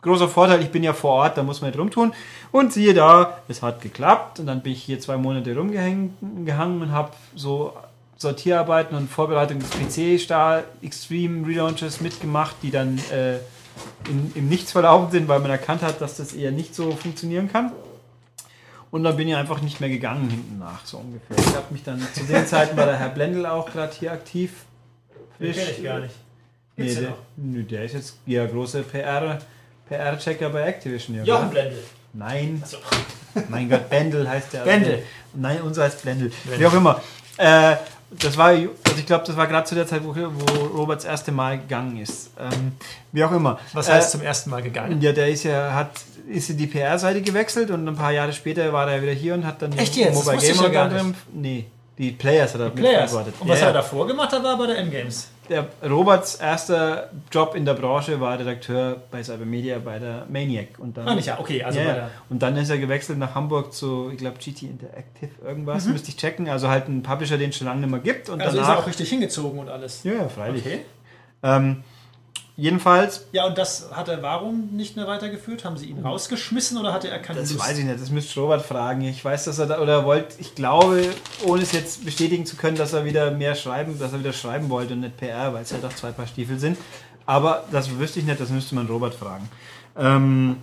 [SPEAKER 1] großer Vorteil, ich bin ja vor Ort, da muss man nicht rumtun. Und siehe da, es hat geklappt. Und dann bin ich hier zwei Monate rumgehangen und habe so Sortierarbeiten und Vorbereitung des PC-Star Extreme Relaunches mitgemacht, die dann äh, in, im Nichts verlaufen sind, weil man erkannt hat, dass das eher nicht so funktionieren kann. Und dann bin ich einfach nicht mehr gegangen hinten nach, so ungefähr. Ich habe mich dann zu den Zeiten bei der Herr Blendel auch gerade hier aktiv.
[SPEAKER 2] Den kenne ich gar nicht.
[SPEAKER 1] Nee,
[SPEAKER 2] Gibt's
[SPEAKER 1] der, nö, der ist jetzt ja große PR, PR-Checker bei Activision. Ja,
[SPEAKER 2] Jochen. Blendl.
[SPEAKER 1] Nein,
[SPEAKER 2] Achso.
[SPEAKER 1] mein Gott, Bendel heißt der.
[SPEAKER 2] Bendel.
[SPEAKER 1] Nein, unser heißt Blendel.
[SPEAKER 2] Blendel.
[SPEAKER 1] Wie auch immer. Äh, das war, also ich glaube, das war gerade zu der Zeit, wo, wo Robert das erste Mal gegangen ist. Ähm, wie auch immer.
[SPEAKER 2] Was
[SPEAKER 1] Äh,
[SPEAKER 2] heißt zum ersten Mal gegangen?
[SPEAKER 1] Ja, der ist ja, hat, ist in die PR-Seite gewechselt und ein paar Jahre später war er wieder hier und hat dann
[SPEAKER 2] Echt jetzt?
[SPEAKER 1] Mobile Gamer
[SPEAKER 2] ja gar
[SPEAKER 1] anderem- Nee, die Players hat er
[SPEAKER 2] Players.
[SPEAKER 1] mitverantwortet.
[SPEAKER 2] Und was
[SPEAKER 1] ja,
[SPEAKER 2] er davor gemacht hat, war bei der M-Games.
[SPEAKER 1] Der Roberts erster Job in der Branche war Redakteur bei Cybermedia bei der Maniac. Und dann,
[SPEAKER 2] Ah, nicht, ja, okay, also
[SPEAKER 1] ja. Und dann ist er gewechselt nach Hamburg zu, ich glaube, GT Interactive irgendwas, müsste ich checken. Also halt ein Publisher, den es schon lange nicht mehr gibt. Und
[SPEAKER 2] Mhm. Also ist er
[SPEAKER 1] danach.
[SPEAKER 2] auch richtig hingezogen und alles.
[SPEAKER 1] ja, ja, freilich.
[SPEAKER 2] Okay.
[SPEAKER 1] Ähm, jedenfalls,
[SPEAKER 2] Ja, und das hat er warum nicht mehr weitergeführt? Haben sie ihn rausgeschmissen oder hatte er keine
[SPEAKER 1] das
[SPEAKER 2] Lust?
[SPEAKER 1] weiß ich nicht, das müsste Robert fragen. Ich weiß, dass er da, oder wollte, ich glaube, ohne es jetzt bestätigen zu können, dass er wieder mehr schreiben, dass er wieder schreiben wollte und nicht PR, weil es ja doch zwei Paar Stiefel sind. Aber das wüsste ich nicht, das müsste man Robert fragen. Ähm,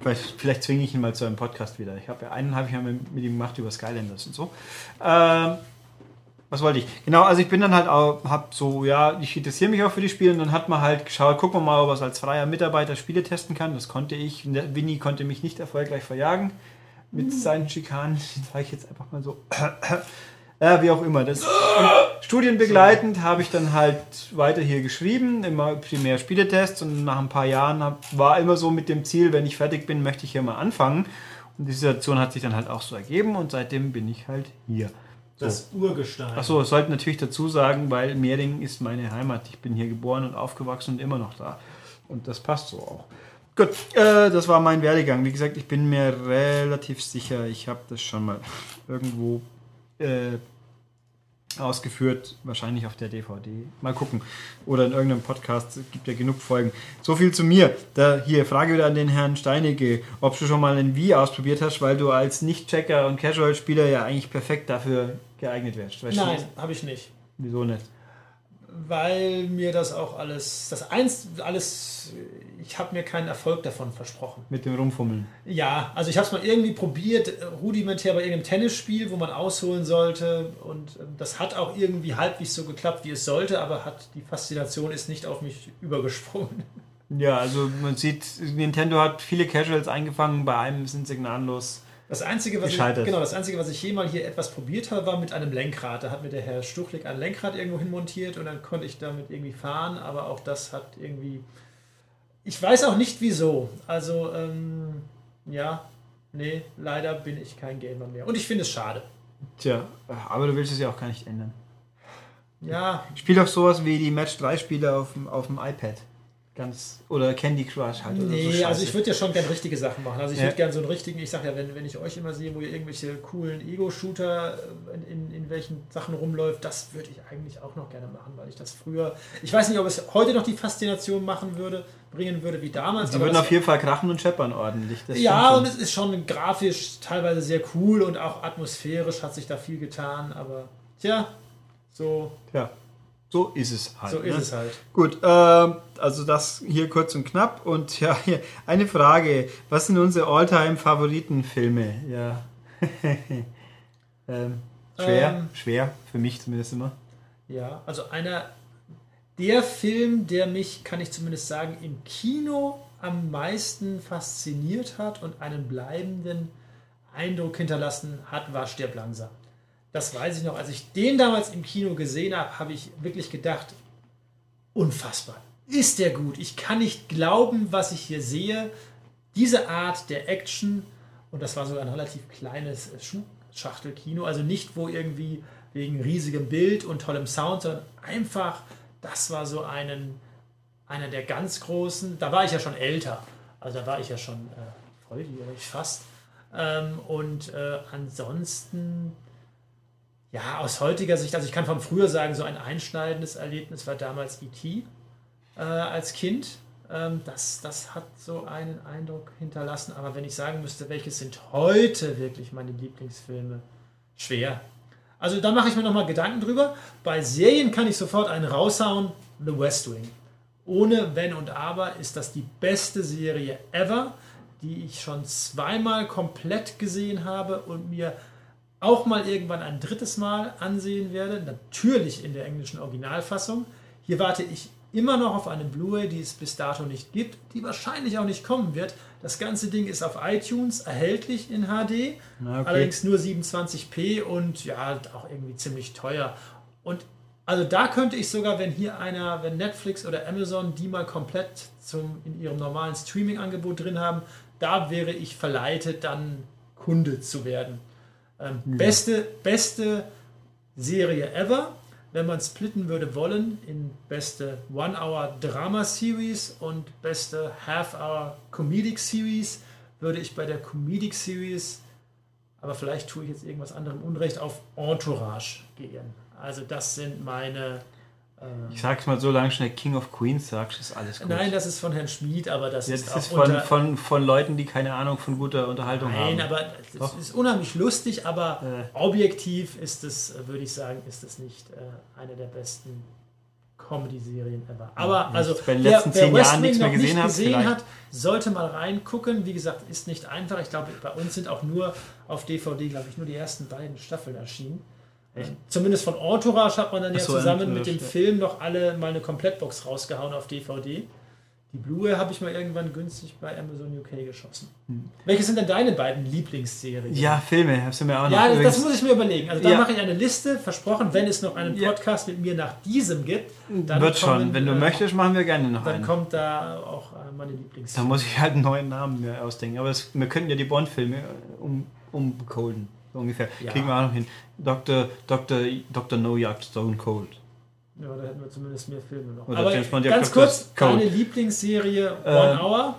[SPEAKER 1] vielleicht, vielleicht zwinge ich ihn mal zu einem Podcast wieder. Ich habe ja einen habe ich ja mit, mit ihm gemacht über Skylanders und so. Ähm, was wollte ich? Genau, also ich bin dann halt auch, hab so, ja, ich interessiere mich auch für die Spiele und dann hat man halt geschaut, gucken wir mal, ob es als freier Mitarbeiter Spiele testen kann. Das konnte ich. Winnie konnte mich nicht erfolgreich verjagen mit seinen Schikanen. Das sage ich jetzt einfach mal so. Ja, wie auch immer. Das, studienbegleitend habe ich dann halt weiter hier geschrieben, immer primär Spieletests und nach ein paar Jahren hab, war immer so mit dem Ziel, wenn ich fertig bin, möchte ich hier mal anfangen. Und die Situation hat sich dann halt auch so ergeben und seitdem bin ich halt hier.
[SPEAKER 2] Das Urgestein.
[SPEAKER 1] Achso, ich sollte natürlich dazu sagen, weil Mehring ist meine Heimat. Ich bin hier geboren und aufgewachsen und immer noch da. Und das passt so auch. Gut, äh, das war mein Werdegang. Wie gesagt, ich bin mir relativ sicher, ich habe das schon mal irgendwo äh, ausgeführt, wahrscheinlich auf der DVD. Mal gucken. Oder in irgendeinem Podcast, es gibt ja genug Folgen. So viel zu mir. Da, hier, Frage wieder an den Herrn Steinecke, ob du schon mal ein Wii ausprobiert hast, weil du als Nicht-Checker und Casual-Spieler ja eigentlich perfekt dafür geeignet wärst. Weißt
[SPEAKER 2] Nein, habe ich nicht.
[SPEAKER 1] Wieso nicht?
[SPEAKER 2] Weil mir das auch alles, das eins, alles, ich habe mir keinen Erfolg davon versprochen.
[SPEAKER 1] Mit dem Rumfummeln.
[SPEAKER 2] Ja, also ich habe es mal irgendwie probiert, äh, rudimentär bei irgendeinem Tennisspiel, wo man ausholen sollte. Und ähm, das hat auch irgendwie halbwegs so geklappt, wie es sollte, aber hat die Faszination ist nicht auf mich übergesprungen.
[SPEAKER 1] Ja, also man sieht, Nintendo hat viele Casuals eingefangen, bei einem sind sie gnadenlos.
[SPEAKER 2] Das Einzige, was ich, genau, das Einzige, was ich je mal hier etwas probiert habe, war mit einem Lenkrad. Da hat mir der Herr Stuchlik ein Lenkrad irgendwo hin montiert und dann konnte ich damit irgendwie fahren, aber auch das hat irgendwie. Ich weiß auch nicht wieso. Also, ähm, ja, nee, leider bin ich kein Gamer mehr. Und ich finde es schade.
[SPEAKER 1] Tja, aber du willst es ja auch gar nicht ändern.
[SPEAKER 2] Ja,
[SPEAKER 1] Spiel doch sowas wie die Match 3 Spiele auf dem, auf dem iPad. Ganz, oder Candy Crush halt. Oder so
[SPEAKER 2] Nee,
[SPEAKER 1] Scheiße.
[SPEAKER 2] also ich würde ja schon gerne richtige Sachen machen. Also ich
[SPEAKER 1] Ja.
[SPEAKER 2] würde gerne so einen richtigen, ich sage ja, wenn, wenn ich euch immer sehe, wo ihr irgendwelche coolen Ego-Shooter äh, in, in, in welchen Sachen rumläuft, das würde ich eigentlich auch noch gerne machen, weil ich das früher, ich weiß nicht, ob es heute noch die Faszination machen würde, bringen würde wie damals.
[SPEAKER 1] Die würden auf jeden Fall krachen und scheppern ordentlich.
[SPEAKER 2] Ja, und es ist schon grafisch teilweise sehr cool und auch atmosphärisch hat sich da viel getan, aber tja, so.
[SPEAKER 1] Ja, so ist es halt.
[SPEAKER 2] so ist
[SPEAKER 1] ne?
[SPEAKER 2] es halt.
[SPEAKER 1] Gut, ähm, also das hier kurz und knapp. Und ja, hier eine Frage. Was sind unsere All-Time-Favoritenfilme? Ja. ähm, schwer,
[SPEAKER 2] Ähm.
[SPEAKER 1] schwer, für mich zumindest immer.
[SPEAKER 2] Ja, also einer der Film, der mich, kann ich zumindest sagen, im Kino am meisten fasziniert hat und einen bleibenden Eindruck hinterlassen hat, war Stirb langsam. Das weiß ich noch, als ich den damals im Kino gesehen habe, habe ich wirklich gedacht, unfassbar. Ist der gut? Ich kann nicht glauben, was ich hier sehe. Diese Art der Action, und das war so ein relativ kleines Schuhschachtelkino, also nicht wo irgendwie wegen riesigem Bild und tollem Sound, sondern einfach, das war so einen, einer der ganz großen, da war ich ja schon älter, also da war ich ja schon äh, volljährig fast. Ähm, und äh, ansonsten, ja, aus heutiger Sicht, also ich kann von früher sagen, so ein einschneidendes Erlebnis war damals E.T. Äh, als Kind. Ähm, das, das hat so einen Eindruck hinterlassen. Aber wenn ich sagen müsste, welches sind heute wirklich meine Lieblingsfilme, schwer. Also da mache ich mir nochmal Gedanken drüber. Bei Serien kann ich sofort einen raushauen, The West Wing. Ohne Wenn und Aber ist das die beste Serie ever, die ich schon zweimal komplett gesehen habe und mir auch mal irgendwann ein drittes Mal ansehen werde. Natürlich in der englischen Originalfassung. Hier warte ich immer noch auf eine Blu-ray, die es bis dato nicht gibt, die wahrscheinlich auch nicht kommen wird. Das ganze Ding ist auf iTunes erhältlich in HD,
[SPEAKER 1] okay.
[SPEAKER 2] allerdings nur 27p und ja, auch irgendwie ziemlich teuer. Und also da könnte ich sogar, wenn hier einer, wenn Netflix oder Amazon die mal komplett zum, in ihrem normalen Streaming-Angebot drin haben, da wäre ich verleitet, dann Kunde zu werden. Ähm, Beste, beste Serie ever wenn man splitten würde wollen in beste One-Hour-Drama-Series und beste Half-Hour Comedic Series, würde ich bei der Comedic Series, aber vielleicht tue ich jetzt irgendwas anderem Unrecht, auf Entourage gehen. Also das sind meine
[SPEAKER 1] ich sag's mal so lange schnell King of Queens sagst, ist alles gut.
[SPEAKER 2] Nein, das ist von Herrn Schmid, aber das
[SPEAKER 1] Jetzt
[SPEAKER 2] ist auch
[SPEAKER 1] ist von, von, von Leuten, die keine Ahnung von guter Unterhaltung
[SPEAKER 2] Nein,
[SPEAKER 1] haben.
[SPEAKER 2] aber es
[SPEAKER 1] Doch.
[SPEAKER 2] ist unheimlich lustig, aber
[SPEAKER 1] Äh.
[SPEAKER 2] objektiv ist es, äh, würde ich sagen, ist es nicht äh, eine der besten Comedy-Serien ever. Aber
[SPEAKER 1] wenn
[SPEAKER 2] also,
[SPEAKER 1] den
[SPEAKER 2] wer,
[SPEAKER 1] letzten
[SPEAKER 2] wer
[SPEAKER 1] zehn
[SPEAKER 2] West
[SPEAKER 1] Jahren nichts mehr
[SPEAKER 2] noch
[SPEAKER 1] gesehen
[SPEAKER 2] nicht gesehen hat, sollte mal reingucken. Wie gesagt, ist nicht einfach. Ich glaube, bei uns sind auch nur auf DVD, glaube ich, nur die ersten beiden Staffeln erschienen.
[SPEAKER 1] Echt?
[SPEAKER 2] Zumindest von Entourage hat man dann ja
[SPEAKER 1] so,
[SPEAKER 2] zusammen mit dem
[SPEAKER 1] ja.
[SPEAKER 2] Film noch alle mal eine Komplettbox rausgehauen auf DVD. Die Blu-ray habe ich mal irgendwann günstig bei Amazon UK geschossen. Welche sind denn deine beiden Lieblingsserien?
[SPEAKER 1] Hm. ja, Filme, hast du mir auch noch.
[SPEAKER 2] Ja, das, das muss ich mir überlegen. Also da
[SPEAKER 1] Ja.
[SPEAKER 2] mache ich eine Liste, versprochen, wenn es noch einen
[SPEAKER 1] Ja.
[SPEAKER 2] Podcast mit mir nach diesem gibt, dann,
[SPEAKER 1] wird schon.
[SPEAKER 2] kommen,
[SPEAKER 1] Wenn du
[SPEAKER 2] äh,
[SPEAKER 1] möchtest, machen wir gerne noch
[SPEAKER 2] dann
[SPEAKER 1] einen.
[SPEAKER 2] kommt da auch äh, meine
[SPEAKER 1] Da
[SPEAKER 2] Lieblingsserie.
[SPEAKER 1] muss ich halt einen neuen Namen mir ausdenken. Aber es, wir könnten ja die Bond-Filme um, umcoden. So ungefähr.
[SPEAKER 2] Ja.
[SPEAKER 1] Kriegen wir auch noch hin. Dr. Dr. Dr. No jagt Stone Cold.
[SPEAKER 2] Ja, da hätten wir zumindest mehr Filme noch.
[SPEAKER 1] Oder
[SPEAKER 2] Aber
[SPEAKER 1] James Bond
[SPEAKER 2] ganz
[SPEAKER 1] Dr.
[SPEAKER 2] kurz,
[SPEAKER 1] Cole.
[SPEAKER 2] deine Lieblingsserie One
[SPEAKER 1] Ähm,
[SPEAKER 2] Hour?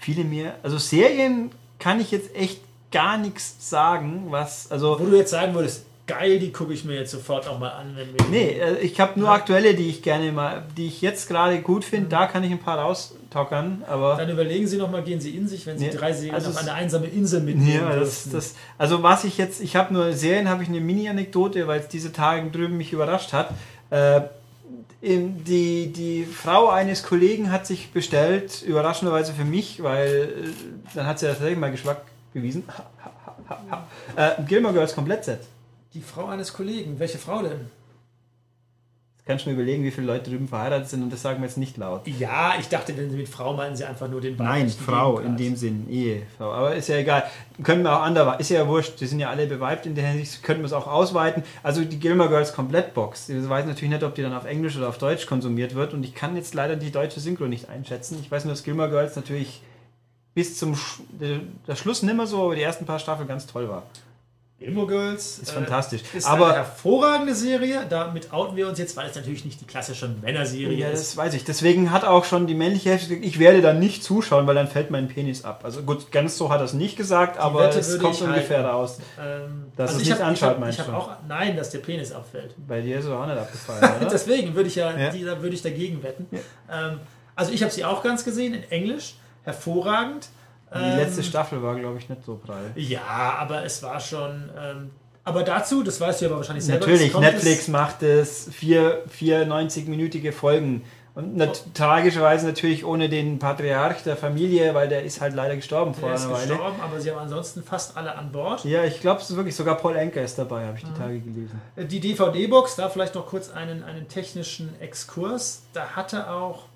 [SPEAKER 1] Viele mehr. Also Serien kann ich jetzt echt gar nichts sagen, was. Also.
[SPEAKER 2] Wo du jetzt sagen würdest, geil, die gucke ich mir jetzt sofort auch mal an, wenn wir.
[SPEAKER 1] Nee, äh, ich habe nur aktuelle, die ich gerne mal, die ich jetzt gerade gut finde. Da kann ich ein paar raustockern, aber.
[SPEAKER 2] Dann überlegen Sie nochmal, gehen Sie in sich, wenn Sie
[SPEAKER 1] Nee,
[SPEAKER 2] drei Serien
[SPEAKER 1] also
[SPEAKER 2] auf eine einsame Insel mitnehmen
[SPEAKER 1] Ja, das, das, also was ich jetzt, ich habe nur Serien, habe ich eine Mini-Anekdote, weil es diese Tage drüben mich überrascht hat. Äh, die, die Frau eines Kollegen hat sich bestellt, überraschenderweise für mich, weil äh, dann hat sie ja tatsächlich mal Geschmack bewiesen. äh, Gilmore Girls Komplettset.
[SPEAKER 2] Die Frau eines Kollegen. Welche Frau denn?
[SPEAKER 1] Jetzt kannst du mir überlegen, wie viele Leute drüben verheiratet sind und das sagen wir jetzt nicht laut.
[SPEAKER 2] Ja, ich dachte, wenn Sie mit Frau meinen Sie einfach nur den
[SPEAKER 1] Nein, Frau in dem Sinn, Ehefrau. Aber ist ja egal. Können wir auch anderweitig, ist ja wurscht, die sind ja alle beweibt in der Hinsicht, können wir es auch ausweiten. Also die Gilmore Girls Komplettbox, ich weiß natürlich nicht, ob die dann auf Englisch oder auf Deutsch konsumiert wird und ich kann jetzt leider die deutsche Synchro nicht einschätzen. Ich weiß nur, dass Gilmore Girls natürlich bis zum Sch der Schluss nimmer so, aber die ersten paar Staffeln ganz toll war.
[SPEAKER 2] Gilmore Girls
[SPEAKER 1] Ist
[SPEAKER 2] äh,
[SPEAKER 1] fantastisch.
[SPEAKER 2] Ist
[SPEAKER 1] aber
[SPEAKER 2] eine hervorragende Serie. Damit outen wir uns jetzt, weil es natürlich nicht die klassische Männerserie
[SPEAKER 1] Ja,
[SPEAKER 2] ist.
[SPEAKER 1] das weiß ich. Deswegen hat auch schon die männliche Hälfte gesagt, ich werde dann nicht zuschauen, weil dann fällt mein Penis ab. Also gut, ganz so hat er es nicht gesagt, aber
[SPEAKER 2] Wette
[SPEAKER 1] es kommt ungefähr
[SPEAKER 2] halten.
[SPEAKER 1] raus.
[SPEAKER 2] Ähm,
[SPEAKER 1] Dass es
[SPEAKER 2] ich
[SPEAKER 1] nicht
[SPEAKER 2] hab-
[SPEAKER 1] anschaut,
[SPEAKER 2] ich
[SPEAKER 1] meinst
[SPEAKER 2] ich
[SPEAKER 1] du?
[SPEAKER 2] auch Nein, dass der Penis abfällt.
[SPEAKER 1] Bei dir ist es auch nicht abgefallen, oder?
[SPEAKER 2] Deswegen würde ich ja,
[SPEAKER 1] Ja.
[SPEAKER 2] Die, da würde ich dagegen wetten. Ähm, also ich habe sie auch ganz gesehen in Englisch. Hervorragend.
[SPEAKER 1] Die
[SPEAKER 2] Ähm,
[SPEAKER 1] letzte Staffel war, glaube ich, nicht so prall.
[SPEAKER 2] Ja, aber es war schon. Ähm, aber dazu, das weißt du aber wahrscheinlich selber.
[SPEAKER 1] Natürlich, Netflix
[SPEAKER 2] es-
[SPEAKER 1] macht es vier, vier 90-minütige Folgen. Und nat tragischerweise natürlich ohne den Patriarch der Familie, weil der ist halt leider gestorben vor
[SPEAKER 2] Der ist
[SPEAKER 1] einer Weile.
[SPEAKER 2] gestorben, aber sie haben ansonsten fast alle an Bord.
[SPEAKER 1] Ja, ich glaube es ist wirklich, sogar Paul Anker ist dabei, habe ich
[SPEAKER 2] Mhm.
[SPEAKER 1] die Tage gelesen.
[SPEAKER 2] Die DVD-Box, da vielleicht noch kurz einen, einen technischen Exkurs. Da hatte auch,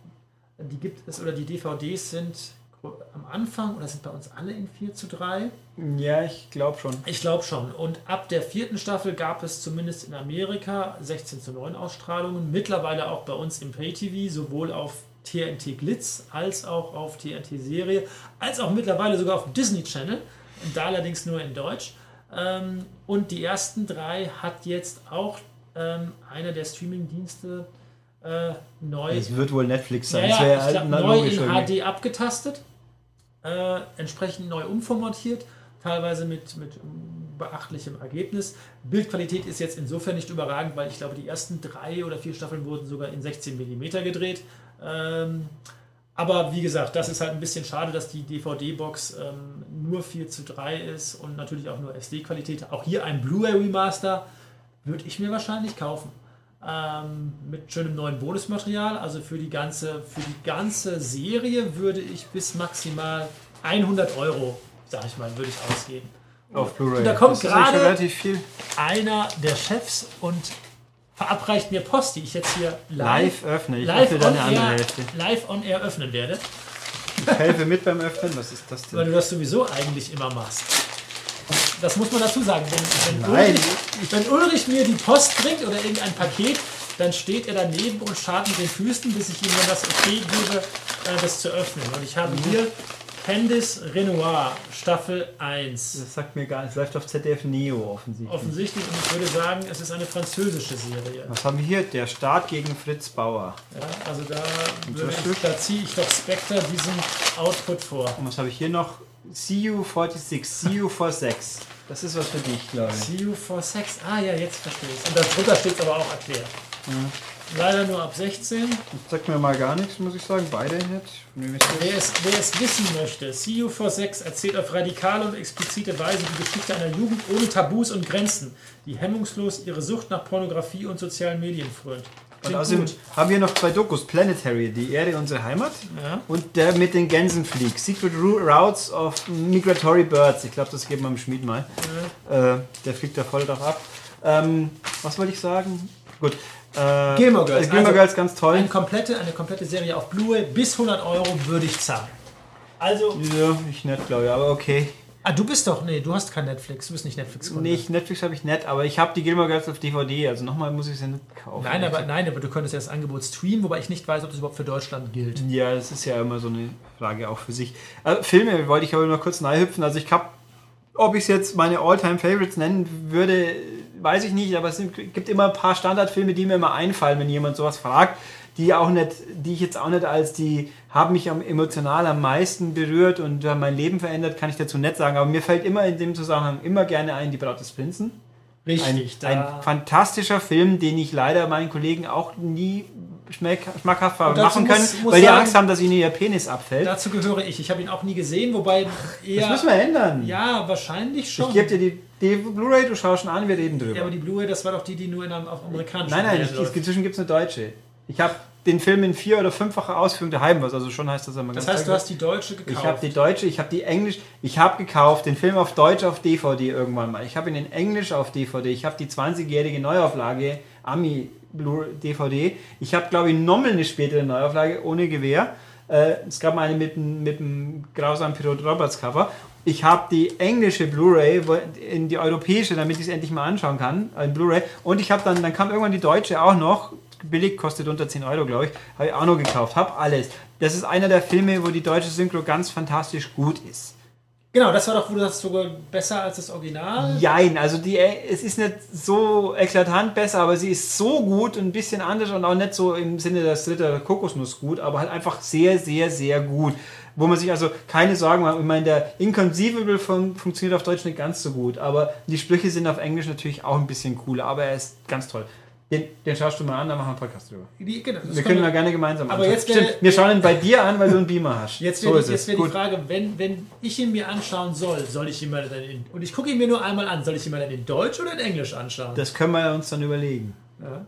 [SPEAKER 2] die gibt es, oder die DVDs sind am Anfang, oder sind bei uns alle in 4 zu 3?
[SPEAKER 1] Ja, ich glaube schon.
[SPEAKER 2] Ich glaube schon. Und ab der vierten Staffel gab es zumindest in Amerika 16 zu 9 Ausstrahlungen. Mittlerweile auch bei uns im Pay-TV, sowohl auf TNT Glitz als auch auf TNT Serie, als auch mittlerweile sogar auf dem Disney Channel. Da allerdings nur in Deutsch. Ähm, und die ersten drei hat jetzt auch ähm, einer der Streaming-Dienste äh, neu
[SPEAKER 1] Es wird wohl Netflix sein.
[SPEAKER 2] ja,
[SPEAKER 1] das wäre
[SPEAKER 2] ich
[SPEAKER 1] halt
[SPEAKER 2] neu in. HD abgetastet. Äh, entsprechend neu umformatiert, teilweise mit, mit beachtlichem Ergebnis. Bildqualität ist jetzt insofern nicht überragend, weil ich glaube, die ersten drei oder vier Staffeln wurden sogar in 16 mm gedreht. Ähm, aber wie gesagt, das ist halt ein bisschen schade, dass die DVD-Box ähm, nur 4 zu 3 ist und natürlich auch nur SD-Qualität. Auch hier ein Blu-ray Remaster würde ich mir wahrscheinlich kaufen. Ähm, mit schönem neuen Bonusmaterial. Also für die, ganze, für die ganze Serie würde ich bis maximal 100 Euro, sag ich mal, würde ich ausgeben.
[SPEAKER 1] Auf Blu-ray.
[SPEAKER 2] Und da kommt gerade einer der Chefs und verabreicht mir Post, die ich jetzt hier
[SPEAKER 1] Live öffne. Ich
[SPEAKER 2] live
[SPEAKER 1] öffne
[SPEAKER 2] on,
[SPEAKER 1] deine andere Hälfte.
[SPEAKER 2] live on air öffnen werde,
[SPEAKER 1] Ich helfe mit beim Öffnen. Was ist das
[SPEAKER 2] weil
[SPEAKER 1] denn?
[SPEAKER 2] du das sowieso eigentlich immer machst. Das muss man dazu sagen. Wenn, wenn. Ulrich, wenn Ulrich mir die Post bringt oder irgendein Paket, dann steht er daneben und schaut mit den Füßen, bis ich ihm dann das Okay gebe, äh, das zu öffnen. Und ich habe hier Candice Renoir, Staffel 1.
[SPEAKER 1] Das sagt mir gar nichts. Läuft auf ZDF Neo offensichtlich.
[SPEAKER 2] Offensichtlich, und ich würde sagen, es ist eine französische Serie.
[SPEAKER 1] Was haben wir hier? Der Start gegen Fritz Bauer.
[SPEAKER 2] Ja, also da, ich, da ziehe ich doch Spectre diesen Output vor.
[SPEAKER 1] Und was habe ich hier noch? CU46, CU46. Das ist was für dich, glaube ich.
[SPEAKER 2] See you for sex. Ah ja, jetzt verstehe ich Und darunter steht es aber auch erklärt. Leider nur ab 16.
[SPEAKER 1] Das sagt mir mal gar nichts, muss ich sagen. Beide nicht.
[SPEAKER 2] Wer es, wer es wissen möchte, See You for Sex erzählt auf radikale und explizite Weise die Geschichte einer Jugend ohne Tabus und Grenzen, die hemmungslos ihre Sucht nach Pornografie und sozialen Medien frönt.
[SPEAKER 1] Und außerdem
[SPEAKER 2] gut.
[SPEAKER 1] haben wir noch zwei Dokus. Planetary, die Erde, unsere Heimat.
[SPEAKER 2] Ja.
[SPEAKER 1] Und der mit den Gänsen fliegt. Secret Routes of Migratory Birds. Ich glaube, das geben wir dem Schmied mal. Äh, der fliegt da voll drauf ab. Ähm, was wollte ich sagen? Gut. Äh,
[SPEAKER 2] Gilmore Girls.
[SPEAKER 1] Gilmore
[SPEAKER 2] Also,
[SPEAKER 1] Girls, ganz toll.
[SPEAKER 2] Eine komplette, eine komplette Serie auf Blu-ray bis 100 Euro würde ich zahlen. Also,
[SPEAKER 1] Ja, ich nicht, glaube ich, aber okay.
[SPEAKER 2] Ah, du bist doch, nee, du hast kein Netflix, du bist nicht Netflix-Kunde.
[SPEAKER 1] Nicht, Netflix habe ich nicht, aber ich habe die Gilmore Girls auf DVD, also nochmal muss ich sie nicht kaufen.
[SPEAKER 2] Nein, aber, nein, aber du könntest ja das Angebot streamen, wobei ich nicht weiß, ob das überhaupt für Deutschland gilt.
[SPEAKER 1] Ja, das ist ja immer so eine Frage auch für sich. Also, Filme wollte ich aber noch kurz hüpfen. Also ich habe, ob ich es jetzt meine All-Time Favorites nennen würde, weiß ich nicht, aber es gibt immer ein paar Standardfilme, die mir immer einfallen, wenn jemand sowas fragt, die auch nicht, die ich jetzt auch nicht als die haben mich emotional am meisten berührt und haben mein Leben verändert, kann ich dazu nicht sagen. Aber mir fällt immer in dem Zusammenhang immer gerne ein, die Braut des Prinzen. Ein,
[SPEAKER 2] Richtig,
[SPEAKER 1] ein fantastischer Film, den ich leider meinen Kollegen auch nie schmackhaft machen können,
[SPEAKER 2] muss- muss
[SPEAKER 1] weil die
[SPEAKER 2] sagen-
[SPEAKER 1] Angst haben, dass ihnen ihr Penis abfällt.
[SPEAKER 2] dazu gehöre ich. Ich habe ihn auch nie gesehen, wobei eher.
[SPEAKER 1] Das müssen wir ändern.
[SPEAKER 2] Ja, wahrscheinlich schon.
[SPEAKER 1] Ich gebe dir die, die Blu-ray, du schaust schon an, wir reden drüber.
[SPEAKER 2] ja, aber die Blu-ray, das war doch die, die nur in einem, auf amerikanischen
[SPEAKER 1] nein, nein, ich, inzwischen gibt es eine deutsche. Ich habe den Film in vier- oder fünffacher Ausführung daheim, was also schon heißt, dass er mal
[SPEAKER 2] Das
[SPEAKER 1] ganz
[SPEAKER 2] heißt, du hast die deutsche gekauft.
[SPEAKER 1] Ich habe die deutsche, ich habe die englisch, ich habe gekauft den Film auf Deutsch auf DVD irgendwann mal. Ich habe ihn in Englisch auf DVD. Ich habe die 20-jährige Neuauflage Ami Blu DVD. Ich habe glaube ich nochmal eine spätere Neuauflage ohne Gewehr. Äh, es gab mal eine mit dem mit dem grausamen Pilot Roberts Cover. Ich habe die englische Blu-ray in die europäische, damit ich es endlich mal anschauen kann, ein Blu-ray. Und ich habe dann, dann kam irgendwann die deutsche auch noch. Billig, kostet unter 10 Euro, glaube ich. Habe ich auch noch gekauft. Habe alles. Das ist einer der Filme, wo die deutsche Synchro ganz fantastisch gut ist.
[SPEAKER 2] Genau, das war doch, wo du sagst, sogar besser als das Original.
[SPEAKER 1] Jein, also die, es ist nicht so eklatant besser, aber sie ist so gut und ein bisschen anders und auch nicht so im Sinne der Ritter Kokosnuss gut, aber halt einfach sehr, sehr, sehr gut. Wo man sich also keine Sorgen macht. Ich meine, der Inconceivable fun funktioniert auf Deutsch nicht ganz so gut, aber die Sprüche sind auf Englisch natürlich auch ein bisschen cooler, aber er ist ganz toll. Den, den schaust du mal an, dann machen wir einen Podcast drüber.
[SPEAKER 2] Die, genau,
[SPEAKER 1] Wir
[SPEAKER 2] können
[SPEAKER 1] ihn gerne gemeinsam
[SPEAKER 2] Aber
[SPEAKER 1] anschauen.
[SPEAKER 2] jetzt wäre-
[SPEAKER 1] Stimmt, wir schauen ihn bei dir an, weil du einen Beamer hast.
[SPEAKER 2] Jetzt
[SPEAKER 1] so
[SPEAKER 2] wäre
[SPEAKER 1] ist
[SPEAKER 2] die, jetzt wär die. Frage, wenn, wenn ich ihn mir anschauen soll, soll ich ihn mal dann in, und ich gucke ihn mir nur einmal an, soll ich ihn mal dann in Deutsch oder in Englisch anschauen?
[SPEAKER 1] Das können wir uns dann überlegen.
[SPEAKER 2] Ja.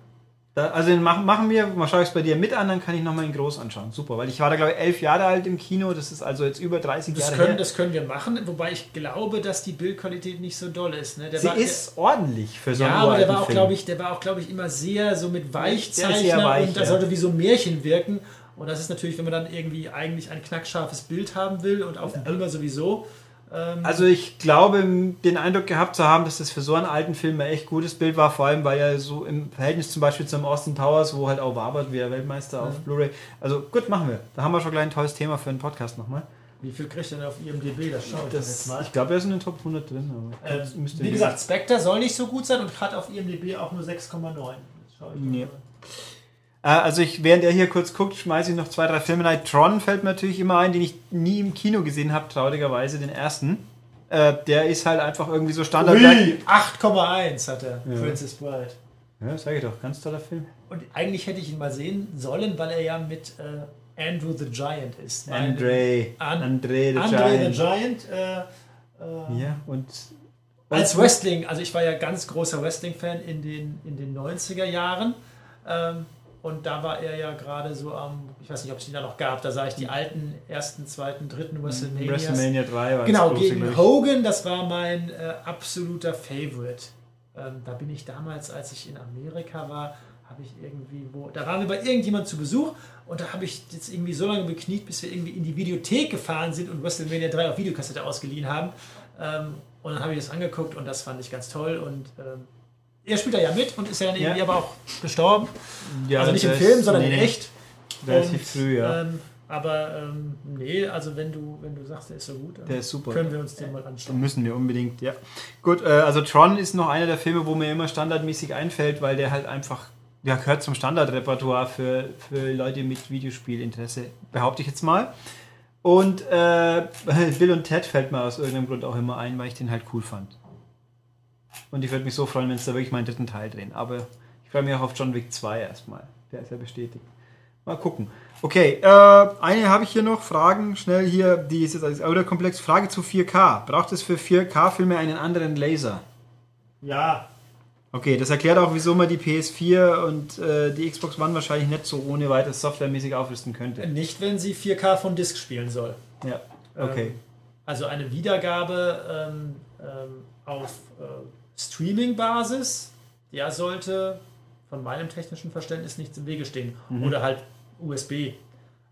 [SPEAKER 1] Da, also den machen, machen wir, mal schaue ich es bei dir mit an, dann kann ich nochmal in groß anschauen. Super, weil ich war da glaube ich elf Jahre alt im Kino, das ist also jetzt über 30
[SPEAKER 2] Das
[SPEAKER 1] Jahre
[SPEAKER 2] können,
[SPEAKER 1] her.
[SPEAKER 2] das können wir machen, wobei ich glaube, dass die Bildqualität nicht so doll ist. Ne? Der
[SPEAKER 1] Sie
[SPEAKER 2] war,
[SPEAKER 1] ist ordentlich für so
[SPEAKER 2] der,
[SPEAKER 1] einen
[SPEAKER 2] ja, aber der war auch, glaube ich, der war auch, glaube ich, immer sehr so mit
[SPEAKER 1] Der
[SPEAKER 2] Weichzeichner
[SPEAKER 1] weich,
[SPEAKER 2] und das
[SPEAKER 1] ja.
[SPEAKER 2] sollte wie so ein Märchen wirken. Und das ist natürlich, wenn man dann irgendwie eigentlich ein knackscharfes Bild haben will und auf dem Beamer sowieso. Ähm,
[SPEAKER 1] Also ich glaube, den Eindruck gehabt zu haben, dass das für so einen alten Film ein echt gutes Bild war, vor allem weil er so im Verhältnis zum Beispiel zum Austin Towers, wo halt auch Wabert wie der Weltmeister auf Blu-ray. Also gut, machen wir. Da haben wir schon gleich ein tolles Thema für einen Podcast nochmal.
[SPEAKER 2] wie viel kriegt denn auf IMDb? Das schaue ich das jetzt mal.
[SPEAKER 1] ich glaube, er ist in den Top 100 drin.
[SPEAKER 2] Ähm, wie gesagt, Spectre soll nicht so gut sein und hat auf IMDb auch nur 6,9. Das schaue ich mal.
[SPEAKER 1] Äh, also ich, während er hier kurz guckt, schmeiße ich noch zwei, drei Filme rein. Tron fällt mir natürlich immer ein, den ich nie im Kino gesehen habe, traurigerweise, den ersten. Äh, der ist halt einfach irgendwie so Standard.
[SPEAKER 2] Ui, 8,1 hat er, ja. Princess Bride.
[SPEAKER 1] Ja, sag ich doch, ganz toller Film.
[SPEAKER 2] Und eigentlich hätte ich ihn mal sehen sollen, weil er ja mit äh, Andrew the Giant ist.
[SPEAKER 1] Andre.
[SPEAKER 2] An
[SPEAKER 1] Andre
[SPEAKER 2] the Andre Giant. the Giant. Äh,
[SPEAKER 1] äh, ja, und.
[SPEAKER 2] Als Wrestling, also ich war ja ganz großer Wrestling-Fan in den, in den 90er Jahren. Ähm, und da war er ja gerade so am, ich weiß nicht, ob es ihn da noch gab, da sah ich die alten ersten, zweiten, dritten WrestleMania.
[SPEAKER 1] WrestleMania 3 war
[SPEAKER 2] Genau, gegen Hogan, das war mein äh, absoluter Favorite. Ähm, da bin ich damals, als ich in Amerika war, habe ich irgendwie, wo, da waren wir bei irgendjemand zu Besuch und da habe ich jetzt irgendwie so lange bekniet, bis wir irgendwie in die Videothek gefahren sind und WrestleMania 3 auf Videokassette ausgeliehen haben. Ähm, und dann habe ich das angeguckt und das fand ich ganz toll und ähm, er spielt da ja mit und ist ja dann irgendwie ja. aber auch gestorben. Ja, also nicht im Film, sondern nee, in echt.
[SPEAKER 1] Relativ früh, ja.
[SPEAKER 2] Ähm, aber ähm, nee, also wenn du, wenn du sagst, der ist so gut,
[SPEAKER 1] der ist super.
[SPEAKER 2] können wir uns den mal anschauen.
[SPEAKER 1] Müssen wir unbedingt, ja. Gut, äh, also Tron ist noch einer der Filme, wo mir immer standardmäßig einfällt, weil der halt einfach, ja, gehört zum Standardrepertoire für, für Leute mit Videospielinteresse, behaupte ich jetzt mal. Und äh, Bill und Ted fällt mir aus irgendeinem Grund auch immer ein, weil ich den halt cool fand. Und ich würde mich so freuen, wenn es da wirklich meinen dritten Teil drehen. Aber ich freue mich auch auf John Wick 2 erstmal. Der ist ja bestätigt. Mal gucken. Okay, äh, eine habe ich hier noch. Fragen schnell hier. Die ist jetzt als Audiokomplex. Frage zu 4K. Braucht es für 4K-Filme einen anderen Laser?
[SPEAKER 2] Ja.
[SPEAKER 1] Okay, das erklärt auch, wieso man die PS4 und äh, die Xbox One wahrscheinlich nicht so ohne weiteres softwaremäßig aufrüsten könnte.
[SPEAKER 2] Nicht, wenn sie 4K von Disk spielen soll.
[SPEAKER 1] Ja, okay.
[SPEAKER 2] Ähm, also eine Wiedergabe ähm, ähm, auf äh, Streaming-Basis, der sollte von meinem technischen Verständnis nichts im Wege stehen. Mhm. Oder halt USB.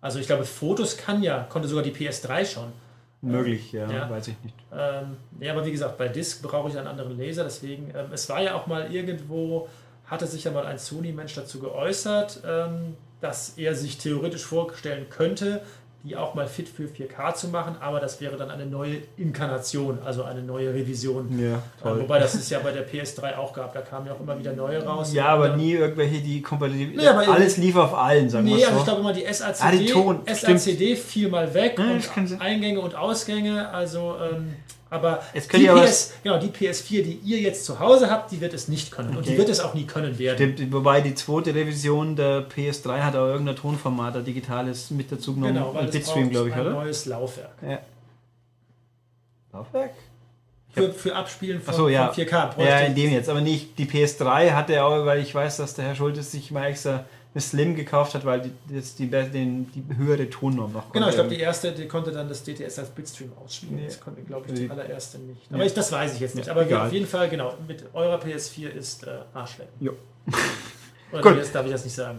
[SPEAKER 2] Also ich glaube, Fotos kann ja, konnte sogar die PS3 schon.
[SPEAKER 1] Möglich, ja, ja, weiß ich nicht.
[SPEAKER 2] Ähm, ja, aber wie gesagt, bei Disk brauche ich einen anderen Laser, deswegen, ähm, es war ja auch mal irgendwo, hatte sich ja mal ein Sony-Mensch dazu geäußert, ähm, dass er sich theoretisch vorstellen könnte, die auch mal fit für 4K zu machen, aber das wäre dann eine neue Inkarnation, also eine neue Revision.
[SPEAKER 1] Ja,
[SPEAKER 2] toll. Äh, wobei das es ja bei der PS3 auch gab, da kamen ja auch immer wieder neue raus.
[SPEAKER 1] Ja, aber nie irgendwelche, die kompatibel nee, Alles lief auf allen, sagen wir
[SPEAKER 2] nee,
[SPEAKER 1] so.
[SPEAKER 2] also ich glaube immer die SACD, ah,
[SPEAKER 1] die Ton,
[SPEAKER 2] SACD fiel mal weg ja, und Eingänge und Ausgänge, also ähm, aber
[SPEAKER 1] die,
[SPEAKER 2] PS, genau, die PS4, die ihr jetzt zu Hause habt, die wird es nicht können. Okay. Und die wird es auch nie können werden.
[SPEAKER 1] Stimmt, wobei die zweite Revision der PS3 hat auch irgendein Tonformat, ein digitales mit dazu genommen.
[SPEAKER 2] Genau, weil Bitstream, glaube ich, ein oder? neues Laufwerk.
[SPEAKER 1] Ja. Laufwerk?
[SPEAKER 2] Für, für Abspielen
[SPEAKER 1] von, so, ja.
[SPEAKER 2] von 4K.
[SPEAKER 1] Ja, in dem jetzt. Aber nicht die PS3 hatte auch, weil ich weiß, dass der Herr Schultes sich mal extra eine Slim gekauft hat, weil die, das die, den, die höhere Tonnorm noch
[SPEAKER 2] konnte. Genau, ich glaube, die erste, die konnte dann das DTS als Bitstream ausspielen. Nee. Das konnte, glaube ich, die allererste nicht. Aber ich, das weiß ich jetzt nicht. Aber Egal. auf jeden Fall, genau, mit eurer PS4 ist äh, Arschlecken.
[SPEAKER 1] Jo.
[SPEAKER 2] Oder Gut. darf ich das nicht sagen?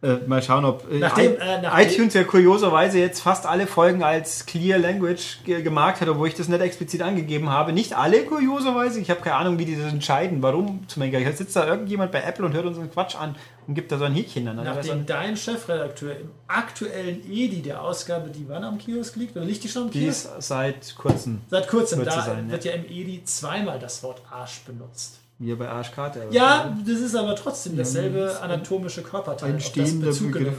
[SPEAKER 1] Äh, mal schauen, ob
[SPEAKER 2] äh, nachdem,
[SPEAKER 1] äh, nachdem iTunes ja kurioserweise jetzt fast alle Folgen als Clear Language ge gemarkt hat, obwohl ich das nicht explizit angegeben habe. Nicht alle kurioserweise. Ich habe keine Ahnung, wie die das entscheiden. Warum zum Beispiel? Jetzt sitzt da irgendjemand bei Apple und hört unseren Quatsch an und gibt da so ein Häkchen an.
[SPEAKER 2] Nachdem dein Chefredakteur im aktuellen EDI der Ausgabe, die wann am Kiosk liegt, oder liegt die schon am Kiosk? Die ist
[SPEAKER 1] seit kurzem.
[SPEAKER 2] Seit kurzem. Da sein, wird ja. ja im EDI zweimal das Wort Arsch benutzt.
[SPEAKER 1] Wie bei Arschkarte.
[SPEAKER 2] Ja, das ist aber trotzdem dasselbe ja, anatomische Körperteil.
[SPEAKER 1] Ein stehender Begriff.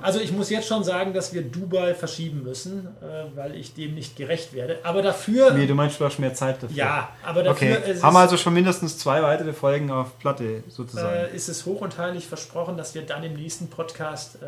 [SPEAKER 2] Also ich muss jetzt schon sagen, dass wir Dubai verschieben müssen, äh, weil ich dem nicht gerecht werde. Aber dafür...
[SPEAKER 1] Nee, du meinst, du hast mehr Zeit dafür.
[SPEAKER 2] Ja, aber dafür...
[SPEAKER 1] Okay. Haben wir also schon mindestens zwei weitere Folgen auf Platte sozusagen.
[SPEAKER 2] Äh, ist es hoch und heilig versprochen, dass wir dann im nächsten Podcast...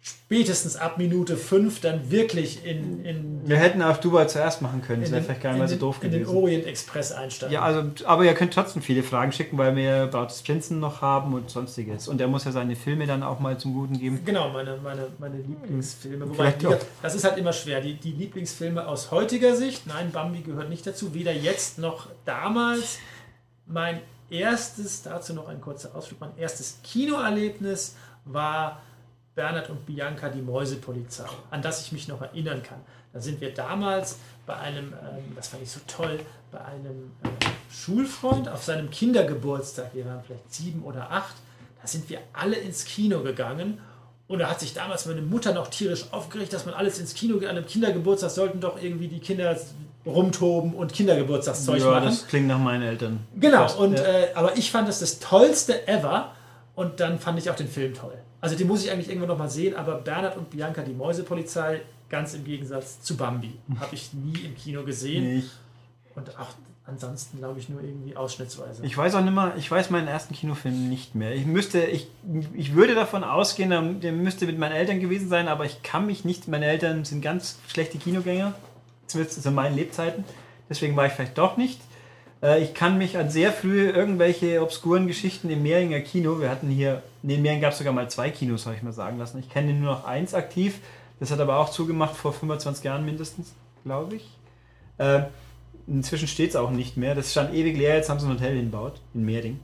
[SPEAKER 2] Spätestens ab Minute 5 dann wirklich in, in.
[SPEAKER 1] Wir hätten auch Dubai zuerst machen können, das wäre vielleicht gar nicht mal so doof
[SPEAKER 2] gewesen. In den Orient Express einsteigen.
[SPEAKER 1] Ja, also, aber ihr könnt trotzdem viele Fragen schicken, weil wir Bautes Prinzen noch haben und sonstiges. Und er muss ja seine Filme dann auch mal zum Guten geben.
[SPEAKER 2] Genau, meine, meine, meine Lieblingsfilme. Wobei, wieder, das ist halt immer schwer. Die, die Lieblingsfilme aus heutiger Sicht, nein, Bambi gehört nicht dazu, weder jetzt noch damals. Mein erstes, dazu noch ein kurzer Ausflug, mein erstes Kinoerlebnis war Bernhard und Bianca, die Mäusepolizei, an das ich mich noch erinnern kann. Da sind wir damals bei einem, ähm, das fand ich so toll, bei einem äh, Schulfreund auf seinem Kindergeburtstag, wir waren vielleicht sieben oder acht, da sind wir alle ins Kino gegangen und da hat sich damals meine Mutter noch tierisch aufgeregt, dass man alles ins Kino geht. An einem Kindergeburtstag sollten doch irgendwie die Kinder rumtoben und Kindergeburtstagszeug
[SPEAKER 1] ja,
[SPEAKER 2] machen.
[SPEAKER 1] das klingt nach meinen Eltern.
[SPEAKER 2] Genau, und,
[SPEAKER 1] ja.
[SPEAKER 2] äh, aber ich fand das das Tollste ever und dann fand ich auch den Film toll. Also den muss ich eigentlich irgendwann noch mal sehen, aber Bernhard und Bianca, die Mäusepolizei, ganz im Gegensatz zu Bambi, habe ich nie im Kino gesehen
[SPEAKER 1] ich,
[SPEAKER 2] und auch ansonsten glaube ich nur irgendwie ausschnittsweise.
[SPEAKER 1] ich weiß auch nicht mehr, ich weiß meinen ersten Kinofilm nicht mehr. Ich müsste, ich, ich würde davon ausgehen, der- der müsste mit meinen Eltern gewesen sein, aber ich kann mich nicht, meine Eltern sind ganz schlechte Kinogänger, zumindest zu meinen Lebzeiten. Deswegen war ich vielleicht doch nicht. Äh, Ich kann mich an sehr früh irgendwelche obskuren Geschichten im Mehringer Kino, wir hatten hier, neben Mehring gab es sogar mal zwei Kinos, habe ich mal sagen lassen. Ich kenne nur noch eins aktiv, das hat aber auch zugemacht vor 25 Jahren mindestens, glaube ich. Äh, Inzwischen steht es auch nicht mehr. Das stand ewig leer, jetzt haben sie ein Hotel hinbaut, in Mehring.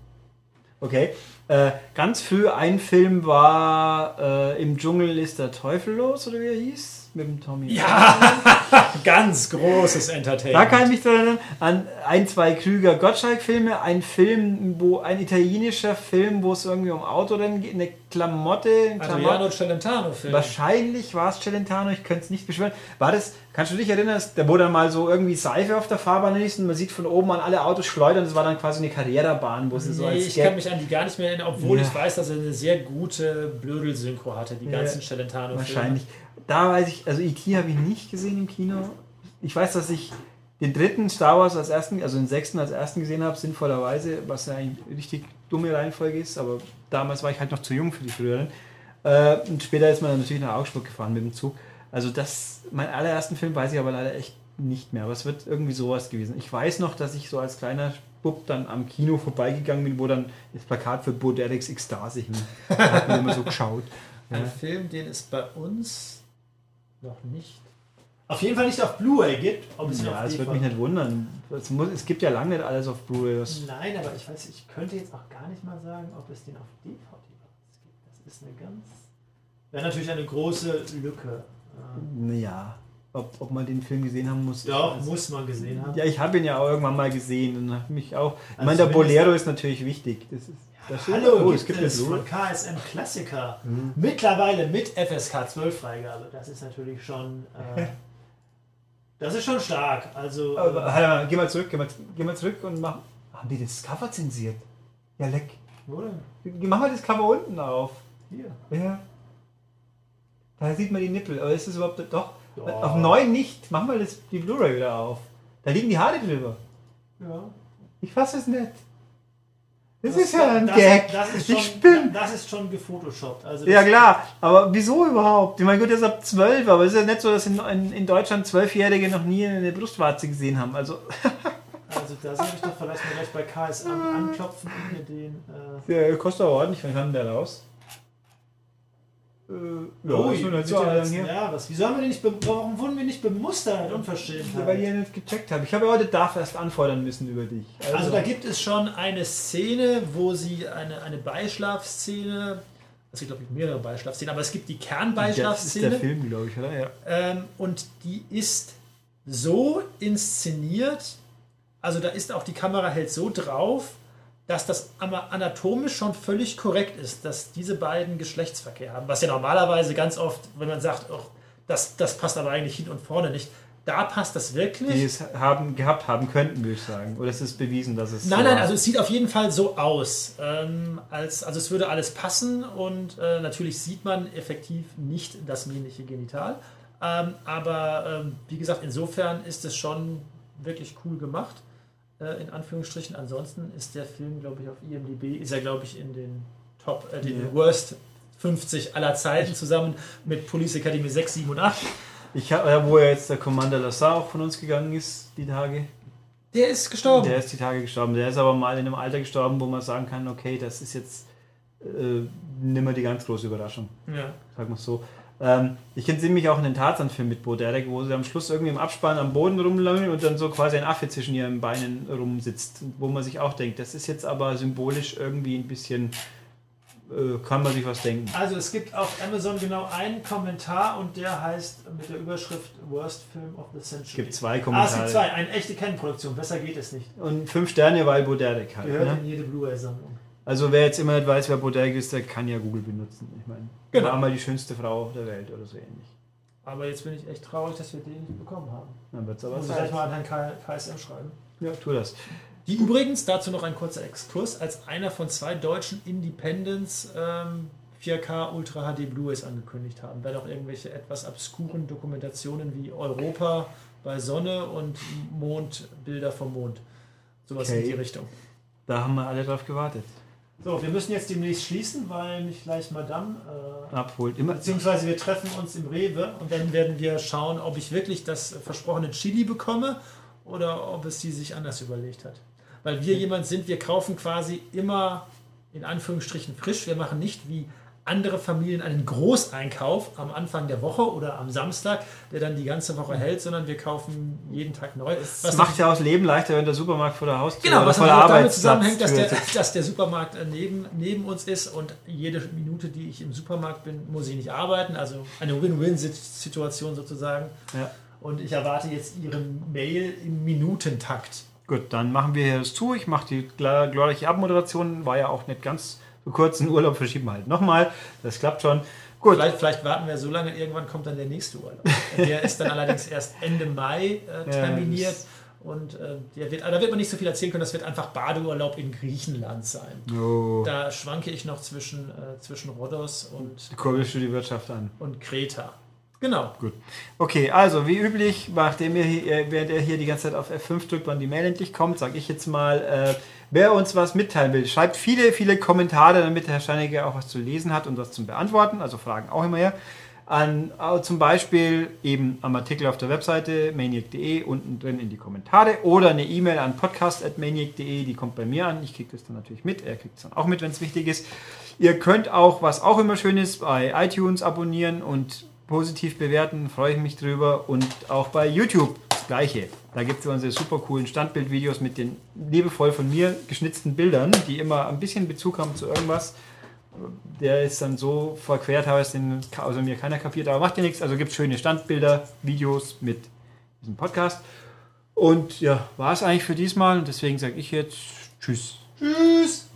[SPEAKER 1] Okay. Äh, ganz früh ein Film war äh, Im Dschungel ist der Teufel los, oder wie er hieß? Mit dem Tommy.
[SPEAKER 2] ja, ganz großes Entertainment.
[SPEAKER 1] Da kann ich mich erinnern, an ein, zwei Krüger Gottschalk-Filme, ein Film, wo ein italienischer Film, wo es irgendwie um Autorennen geht, eine Klamotte, ein
[SPEAKER 2] Adriano
[SPEAKER 1] Klamotte.
[SPEAKER 2] Celentano-Film.
[SPEAKER 1] Wahrscheinlich war es Celentano, ich könnte es nicht beschwören. War das, kannst du dich erinnern, dass- wo dann mal so irgendwie Seife auf der Fahrbahn ist und man sieht von oben an alle Autos schleudern, das war dann quasi eine Karrierebahn, wo sie so
[SPEAKER 2] Nee,
[SPEAKER 1] als
[SPEAKER 2] ich
[SPEAKER 1] Gag-
[SPEAKER 2] kann mich an die gar nicht mehr erinnern, obwohl
[SPEAKER 1] Ja.
[SPEAKER 2] ich weiß, dass er eine sehr gute Blödel-Synchro hatte, die
[SPEAKER 1] Ja,
[SPEAKER 2] ganzen Celentano-Filme.
[SPEAKER 1] Wahrscheinlich. Da weiß ich, also E.T. habe ich nicht gesehen im Kino. Ich weiß, dass ich den dritten Star Wars als ersten, also den sechsten als ersten gesehen habe, sinnvollerweise, was ja eine richtig dumme Reihenfolge ist, aber damals war ich halt noch zu jung für die früheren. Äh, und später ist man dann natürlich nach Augsburg gefahren mit dem Zug. Also das, meinen allerersten Film weiß ich aber leider echt nicht mehr, aber es wird irgendwie sowas gewesen. Ich weiß noch, dass ich so als kleiner Bub dann am Kino vorbeigegangen bin, wo dann das Plakat für Bo Derek's Ekstase hing. Da hat man immer so geschaut.
[SPEAKER 2] Ein Film, den es bei uns noch nicht. Auf jeden Fall nicht auf Blu-ray gibt. Ob es
[SPEAKER 1] Ja, es würde mich nicht wundern. Es, muss, es gibt ja lange nicht alles auf Blu-ray.
[SPEAKER 2] Nein, aber ich weiß, ich könnte jetzt auch gar nicht mal sagen, ob es den auf DVD gibt. Das ist eine ganz. Wäre natürlich eine große Lücke. Äh,
[SPEAKER 1] Ja, ob, ob man den Film gesehen haben muss. ich
[SPEAKER 2] Ja,
[SPEAKER 1] weiß.
[SPEAKER 2] muss man gesehen haben.
[SPEAKER 1] Ja, ich habe ihn ja auch irgendwann mal gesehen und habe mich auch. Ich
[SPEAKER 2] Also
[SPEAKER 1] meine, der Bolero ist natürlich wichtig. Das ist, das
[SPEAKER 2] Hallo,
[SPEAKER 1] oh,
[SPEAKER 2] gibt
[SPEAKER 1] es
[SPEAKER 2] von. KSM Klassiker. Mittlerweile mit FSK 12 Freigabe. Das ist natürlich schon. Äh, das ist schon stark. Also.
[SPEAKER 1] Aber,
[SPEAKER 2] äh,
[SPEAKER 1] halt mal, geh mal zurück, geh mal, geh mal zurück und mach. Haben die das Cover zensiert? Ja, leck.
[SPEAKER 2] wo denn?
[SPEAKER 1] Mach mal das Cover unten auf.
[SPEAKER 2] Hier.
[SPEAKER 1] Ja. Da sieht man die Nippel. Aber ist das überhaupt. Doch.
[SPEAKER 2] Ja.
[SPEAKER 1] Auf 9 nicht. Mach mal das, die Blu-ray wieder auf. Da liegen die Haare drüber.
[SPEAKER 2] Ja.
[SPEAKER 1] Ich fasse es nicht. Das, ist ja ein
[SPEAKER 2] das,
[SPEAKER 1] Gag.
[SPEAKER 2] Das ist,
[SPEAKER 1] ich
[SPEAKER 2] schon,
[SPEAKER 1] bin.
[SPEAKER 2] das ist schon gefotoshoppt. Also
[SPEAKER 1] Ja
[SPEAKER 2] das-
[SPEAKER 1] klar, aber wieso überhaupt? Ich meine, gut, er ist ab 12, aber es ist ja nicht so, dass in, in, in Deutschland Zwölfjährige noch nie eine Brustwarze gesehen haben. Also,
[SPEAKER 2] Also da soll ich doch vielleicht mal gleich bei KSM anklopfen und mir den. Äh,
[SPEAKER 1] der kostet aber ordentlich, wann kam der raus? Äh, ja,
[SPEAKER 2] Ui,
[SPEAKER 1] lange
[SPEAKER 2] letzten
[SPEAKER 1] her.
[SPEAKER 2] Jahres. Wieso haben wir nicht warum wurden wir nicht bemustert? Unverschämtheit.
[SPEAKER 1] Weil ich ja nicht gecheckt habe. Ich habe ja heute DAF erst anfordern müssen über dich.
[SPEAKER 2] Also da gibt es schon eine Szene, wo sie eine, eine Beischlafszene, es gibt glaube ich mehrere Beischlafszenen, aber es gibt die
[SPEAKER 1] das ist der
[SPEAKER 2] Kernbeischlafszene
[SPEAKER 1] Film, glaube ich, oder? Ja.
[SPEAKER 2] ähm, und die ist so inszeniert, also da ist auch die Kamera hält so drauf, dass das anatomisch schon völlig korrekt ist, dass diese beiden Geschlechtsverkehr haben. Was ja normalerweise ganz oft, wenn man sagt, oh, das, das passt aber eigentlich hin und vorne nicht, da passt das wirklich.
[SPEAKER 1] Die es haben, gehabt haben könnten, würde ich sagen. Oder es ist bewiesen, dass es.
[SPEAKER 2] Nein,
[SPEAKER 1] so
[SPEAKER 2] nein, also es sieht auf jeden Fall so aus. Ähm, als, also es würde alles passen und äh, natürlich sieht man effektiv nicht das männliche Genital. Ähm, aber ähm, wie gesagt, insofern ist es schon wirklich cool gemacht. Äh, in Anführungsstrichen. Ansonsten ist der Film, glaube ich, auf IMDb, ist er, glaube ich, in den Top, äh, den
[SPEAKER 1] Ja.
[SPEAKER 2] Worst 50 aller Zeiten zusammen mit Police Academy 6, 7 und 8.
[SPEAKER 1] Ich hab, ja, wo ja jetzt der Commander Lassar auch von uns gegangen ist, die Tage.
[SPEAKER 2] Der ist gestorben.
[SPEAKER 1] Der ist die Tage gestorben. Der ist aber mal in einem Alter gestorben, wo man sagen kann, okay, das ist jetzt äh, nimmer die ganz große Überraschung.
[SPEAKER 2] ja.
[SPEAKER 1] Wir es so. Ähm, ich entsinne mich auch an den Tarzan-Film mit Bo Derek, wo sie am Schluss irgendwie im Abspann am Boden rumlangen und dann so quasi ein Affe zwischen ihren Beinen rumsitzt. Wo man sich auch denkt, das ist jetzt aber symbolisch irgendwie ein bisschen, äh, kann man sich was denken.
[SPEAKER 2] Also es gibt auf Amazon genau einen Kommentar und der heißt mit der Überschrift Worst Film of the Century.
[SPEAKER 1] Es gibt zwei
[SPEAKER 2] Ah, es
[SPEAKER 1] Kommentare.
[SPEAKER 2] gibt zwei. Eine echte Kennproduktion. Besser geht es nicht.
[SPEAKER 1] Und fünf Sterne, weil Bo Derek halt.
[SPEAKER 2] Gehört
[SPEAKER 1] Ne?
[SPEAKER 2] in jede Blu-ray-Sammlung.
[SPEAKER 1] Also wer jetzt immer nicht weiß, wer Bo Derek ist, der kann ja Google benutzen. Ich meine,
[SPEAKER 2] Genau.
[SPEAKER 1] war mal die schönste Frau der Welt oder so ähnlich.
[SPEAKER 2] Aber jetzt bin ich echt traurig, dass wir den nicht bekommen haben.
[SPEAKER 1] Dann wird es aber
[SPEAKER 2] Muss ich mal an Herrn KSM schreiben.
[SPEAKER 1] Ja, tu das.
[SPEAKER 2] Die übrigens, dazu noch ein kurzer Exkurs, als einer von zwei deutschen Independents ähm, 4K Ultra HD Blu-rays angekündigt haben. Da noch irgendwelche etwas obskuren Dokumentationen wie Europa bei Sonne und Mondbilder vom Mond. Sowas
[SPEAKER 1] Okay.
[SPEAKER 2] in die Richtung.
[SPEAKER 1] Da haben wir alle drauf gewartet.
[SPEAKER 2] So, wir müssen jetzt demnächst schließen, weil mich gleich Madame äh,
[SPEAKER 1] Abholt. Immer.
[SPEAKER 2] Beziehungsweise wir treffen uns im Rewe und dann werden wir schauen, ob ich wirklich das versprochene Chili bekomme oder ob es sie sich anders überlegt hat. Weil wir jemand sind, wir kaufen quasi immer in Anführungsstrichen frisch. Wir machen nicht wie andere Familien einen Großeinkauf am Anfang der Woche oder am Samstag, der dann die ganze Woche hält, sondern wir kaufen jeden Tag neu.
[SPEAKER 1] Das macht ja auch das Leben leichter, wenn der Supermarkt vor der Haustür
[SPEAKER 2] Genau,
[SPEAKER 1] oder
[SPEAKER 2] was natürlich auch damit zusammenhängt, dass der, dass der Supermarkt äh, neben, neben uns ist und jede Minute, die ich im Supermarkt bin, muss ich nicht arbeiten. Also eine Win-Win-Situation sozusagen.
[SPEAKER 1] Ja.
[SPEAKER 2] Und ich erwarte jetzt Ihre Mail im Minutentakt.
[SPEAKER 1] Gut, dann machen wir hier das zu. Ich mache die gl- glorreiche Abmoderation. War ja auch nicht ganz so kurz. Einen Urlaub verschieben wir halt nochmal. Das klappt schon. Gut.
[SPEAKER 2] Vielleicht, vielleicht warten wir so lange, irgendwann kommt dann der nächste Urlaub. Der ist dann allerdings erst Ende Mai äh, terminiert.
[SPEAKER 1] das-
[SPEAKER 2] Und äh, der wird, da wird man nicht so viel erzählen können. Das wird einfach Badeurlaub in Griechenland sein.
[SPEAKER 1] Oh,
[SPEAKER 2] Da schwanke ich noch zwischen, äh, zwischen Rhodos und,
[SPEAKER 1] kurbelst du die Wirtschaft an.
[SPEAKER 2] und Kreta. Genau.
[SPEAKER 1] Gut. Okay, also wie üblich, nachdem ihr hier, äh, während er hier die ganze Zeit auf F5 drückt, wann die Mail endlich kommt, sage ich jetzt mal, äh, wer uns was mitteilen will, schreibt viele, viele Kommentare, damit Herr Steinecke auch was zu lesen hat und was zum Beantworten, also Fragen auch immer her. An, zum Beispiel eben am Artikel auf der Webseite maniac.de unten drin in die Kommentare oder eine E-Mail an podcast.maniac.de, die kommt bei mir an. Ich kriege das dann natürlich mit, er kriegt es dann auch mit, wenn es wichtig ist. Ihr könnt auch, was auch immer schön ist, bei iTunes abonnieren und positiv bewerten, freue ich mich drüber. Und auch bei YouTube das gleiche. Da gibt es unsere super coolen Standbildvideos mit den liebevoll von mir geschnitzten Bildern, die immer ein bisschen Bezug haben zu irgendwas. Der ist dann so verquert, habe den außer mir keiner kapiert, aber macht ja nichts. Also gibt es schöne Standbilder, Videos mit diesem Podcast. Und ja, war es eigentlich für diesmal und deswegen sage ich jetzt Tschüss.
[SPEAKER 2] Tschüss.